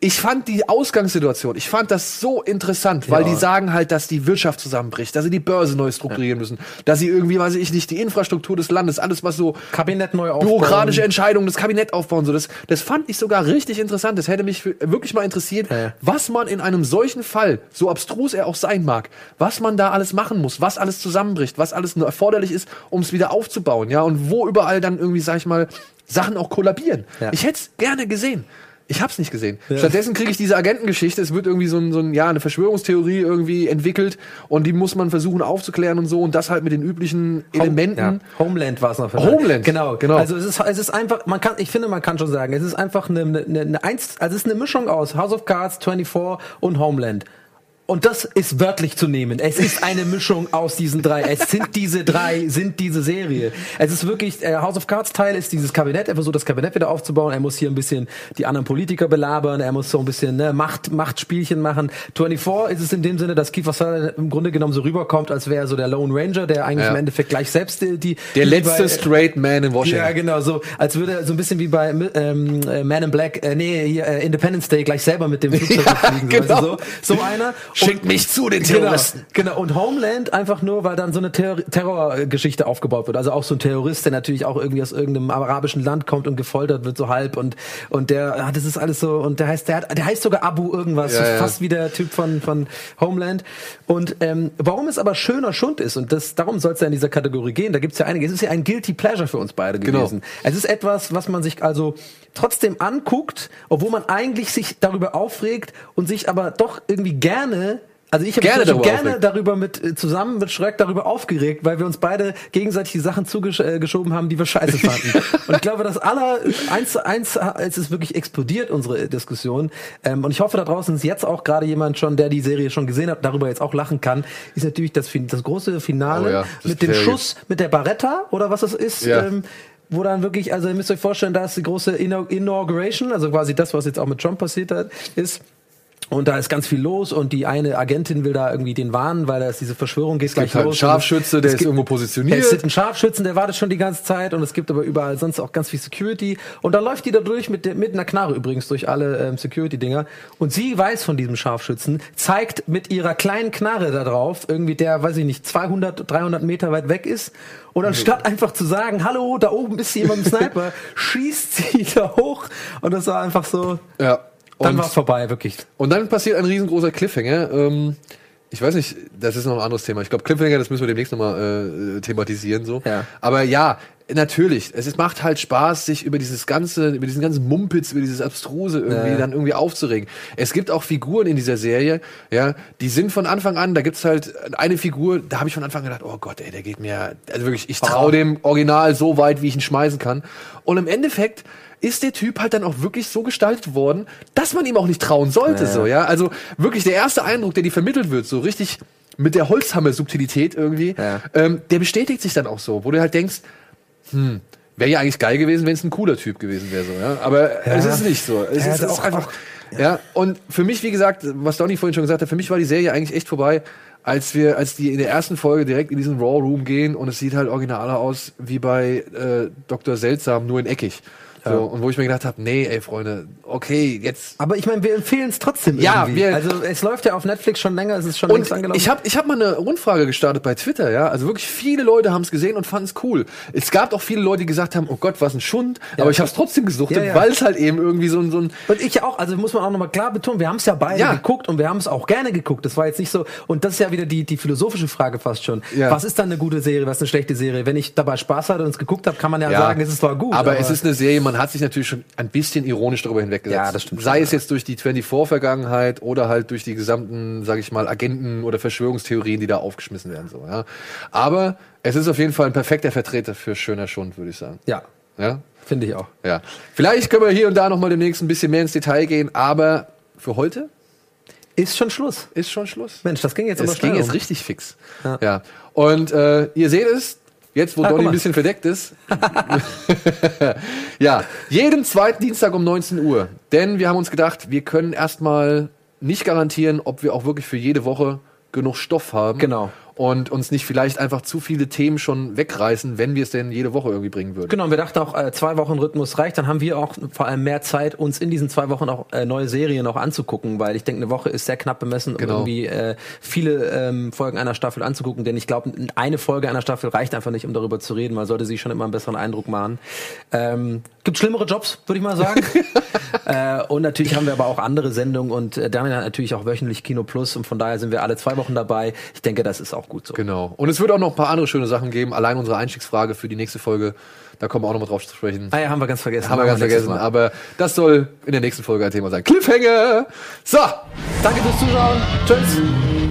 ich fand die Ausgangssituation, ich fand das so interessant, weil Ja. die sagen halt, dass die Wirtschaft zusammenbricht, dass sie die Börse neu strukturieren müssen, dass sie irgendwie, weiß ich nicht, die Infrastruktur des Landes, alles was so Kabinett neu aufbauen. bürokratische Entscheidungen, das Kabinett aufbauen, so das, das fand ich sogar richtig interessant. Das hätte mich für, wirklich mal interessiert, Ja, ja. was man in einem solchen Fall, so abstrus er auch sein mag, was man da alles machen muss, was alles zusammenbricht, was alles nur erforderlich ist, um es wieder aufzubauen, ja, und wo überall dann irgendwie, sag ich mal, Sachen auch kollabieren. Ja. Ich hätte es gerne gesehen. Ich hab's nicht gesehen. Stattdessen kriege ich diese Agentengeschichte. Es wird irgendwie so ein, so ein, ja, eine Verschwörungstheorie irgendwie entwickelt und die muss man versuchen aufzuklären und so und das halt mit den üblichen Elementen. Ja. Homeland war es noch. Homeland. Genau, Genau. Also es ist, es ist einfach, man kann, ich finde, man kann schon sagen, es ist einfach eine, eine, eine also es ist eine Mischung aus House of Cards, 24 und Homeland. Und das ist wörtlich zu nehmen. Es ist eine Mischung aus diesen drei. Es sind diese drei, sind diese Serie. Es ist wirklich, äh, House of Cards Teil ist dieses Kabinett. Er versucht das Kabinett wieder aufzubauen. Er muss hier ein bisschen die anderen Politiker belabern. Er muss so ein bisschen ne, Macht, Machtspielchen machen. 24 ist es in dem Sinne, dass Kiefer Sutherland im Grunde genommen so rüberkommt, als wäre er so der Lone Ranger, der eigentlich Ja. im Endeffekt gleich selbst die, die Der letzte bei- Straight Man in Washington. ja, genau, so als würde er so ein bisschen wie bei ähm, äh, Man in Black, äh, nee, hier, äh, Independence Day gleich selber mit dem Flugzeug Ja, fliegen. genau. Du, so, so einer. Schickt mich zu den Genau, Terroristen. genau, und Homeland einfach nur, weil dann so eine Terror Terrorgeschichte aufgebaut wird. Also auch so ein Terrorist, der natürlich auch irgendwie aus irgendeinem arabischen Land kommt und gefoltert wird, so halb. Und, und der, ah, das ist alles so, und der heißt, der, hat, der heißt sogar Abu irgendwas, Ja, ja. fast wie der Typ von, von Homeland. Und ähm, warum es aber schöner Schund ist, und das, darum soll es ja in dieser Kategorie gehen, da gibt es ja einige, es ist ja ein Guilty Pleasure für uns beide Genau. gewesen. Es ist etwas, was man sich also trotzdem anguckt, obwohl man eigentlich sich darüber aufregt und sich aber doch irgendwie gerne also ich habe Gerne darüber gerne darüber mit äh, zusammen mit Schröck darüber aufgeregt, weil wir uns beide gegenseitig die Sachen zugeschoben haben, die wir scheiße fanden. und ich glaube, das aller eins zu eins äh, es ist wirklich explodiert unsere Diskussion. Ähm, und ich hoffe, da draußen ist jetzt auch gerade jemand schon, der die Serie schon gesehen hat, darüber jetzt auch lachen kann. Ist natürlich das, Fin- das große Finale Oh ja, das mit dem. Schuss mit der Barretta oder was das ist. Ja. Ähm, wo dann wirklich, also ihr müsst euch vorstellen, da ist die große Inau- Inauguration, also quasi das, was jetzt auch mit Trump passiert hat, ist. Und da ist ganz viel los und die eine Agentin will da irgendwie den warnen, weil da ist diese Verschwörung geht Es gleich gibt halt los. Scharfschütze, der ist gibt- irgendwo positioniert. Es gibt einen Scharfschützen, der wartet schon die ganze Zeit und es gibt aber überall sonst auch ganz viel Security. Und dann läuft die da durch mit, der, mit einer Knarre übrigens durch alle ähm, Security-Dinger. Und sie weiß von diesem Scharfschützen, zeigt mit ihrer kleinen Knarre da drauf, irgendwie der, weiß ich nicht, 200, 300 Meter weit weg ist. Und anstatt einfach zu sagen, hallo, da oben ist jemand im Sniper, schießt sie da hoch. Und das war einfach so, Ja. Dann war es vorbei, wirklich. Und dann passiert ein riesengroßer Cliffhanger. Ähm, ich weiß nicht, das ist noch ein anderes Thema. Ich glaube, Cliffhanger, das müssen wir demnächst nochmal äh, thematisieren. So. Ja. Aber ja, natürlich, es ist, macht halt Spaß, sich über dieses ganze, über diesen ganzen Mumpitz, über dieses Abstruse irgendwie Ja. dann irgendwie aufzuregen. Es gibt auch Figuren in dieser Serie, ja, die sind von Anfang an, da gibt's halt eine Figur, da habe ich von Anfang an gedacht, oh Gott, ey, der geht mir, also wirklich, ich traue dem Original so weit, wie ich ihn schmeißen kann. Und im Endeffekt ist der Typ halt dann auch wirklich so gestaltet worden, dass man ihm auch nicht trauen sollte, so, ja. Also wirklich der erste Eindruck, der dir vermittelt wird, so richtig mit der Holzhammer-Subtilität irgendwie, Ja. ähm, der bestätigt sich dann auch so, wo du halt denkst, hm, wäre ja eigentlich geil gewesen, wenn es ein cooler Typ gewesen wäre, so, ja. Aber es ist nicht so. Es Ja, ist, ist auch- einfach, ja. Und für mich, wie gesagt, was Donny vorhin schon gesagt hat, für mich war die Serie eigentlich echt vorbei, als wir, als die in der ersten Folge direkt in diesen Raw Room gehen und es sieht halt originaler aus wie bei äh, Dr. Seltsam, nur in eckig. So, und wo ich mir gedacht habe, nee, ey, Freunde, okay, jetzt. Aber ich meine, wir empfehlen es trotzdem Ja, irgendwie. wir- also es läuft ja auf Netflix schon länger, es ist schon längst angelaufen. ich habe ich hab mal eine Rundfrage gestartet bei Twitter, ja. Also wirklich viele Leute haben es gesehen und fanden es cool. Es gab auch viele Leute, die gesagt haben, oh Gott, was ein Schund. aber ich habe es trotzdem gesuchtet, Ja, ja. weil es halt eben irgendwie so ein, so ein Und ich auch, also muss man auch nochmal klar betonen, wir haben es ja beide Ja. geguckt und wir haben es auch gerne geguckt. Das war jetzt nicht so, und das ist ja wieder die, die philosophische Frage fast schon. Ja. Was ist dann eine gute Serie, was ist eine schlechte Serie? Wenn ich dabei Spaß hatte und es geguckt habe, kann man ja, sagen, es ist zwar gut. Aber, es ist eine Serie, man hat sich natürlich schon ein bisschen ironisch darüber hinweggesetzt. Ja, das stimmt Sei schon, es jetzt durch die 24-Vergangenheit oder halt durch die gesamten, sage ich mal, Agenten- oder Verschwörungstheorien, die da aufgeschmissen werden. So, ja. Aber es ist auf jeden Fall ein perfekter Vertreter für Schöner Schund, würde ich sagen. Ja, Ja? finde ich auch. Ja. Vielleicht können wir hier und da noch mal demnächst ein bisschen mehr ins Detail gehen, aber für heute Ist schon Schluss. ist schon Schluss. Mensch, das ging jetzt Es ging jetzt richtig fix. Ja. Ja. Und äh, ihr seht es, jetzt wo Ah, Donny ein bisschen verdeckt ist. ja, jeden zweiten Dienstag um 19 Uhr. Denn wir haben uns gedacht, wir können erstmal nicht garantieren, ob wir auch wirklich für jede Woche genug Stoff haben. Genau. Und uns nicht vielleicht einfach zu viele Themen schon wegreißen, wenn wir es denn jede Woche irgendwie bringen würden. Genau, und wir dachten auch, äh, zwei Wochen Rhythmus reicht. Dann haben wir auch vor allem mehr Zeit, uns in diesen zwei Wochen auch äh, neue Serien noch anzugucken, weil ich denke, eine Woche ist sehr knapp bemessen, um Genau. irgendwie äh, viele ähm, Folgen einer Staffel anzugucken. Denn ich glaube, eine Folge einer Staffel reicht einfach nicht, um darüber zu reden. Man sollte sich schon immer einen besseren Eindruck machen. Ähm, gibt schlimmere Jobs, würde ich mal sagen. äh, und natürlich haben wir aber auch andere Sendungen und äh, Daniel hat natürlich auch wöchentlich Kino Plus und von daher sind wir alle zwei Wochen dabei. Ich denke, das ist auch gut so. Genau. Und es wird auch noch ein paar andere schöne Sachen geben. Allein unsere Einstiegsfrage für die nächste Folge, da kommen wir auch noch mal drauf zu sprechen. Ah ja, haben wir ganz vergessen. Haben wir ganz vergessen, Mal. aber das soll in der nächsten Folge ein Thema sein. Cliffhanger! So, Danke fürs Zuschauen. Tschüss.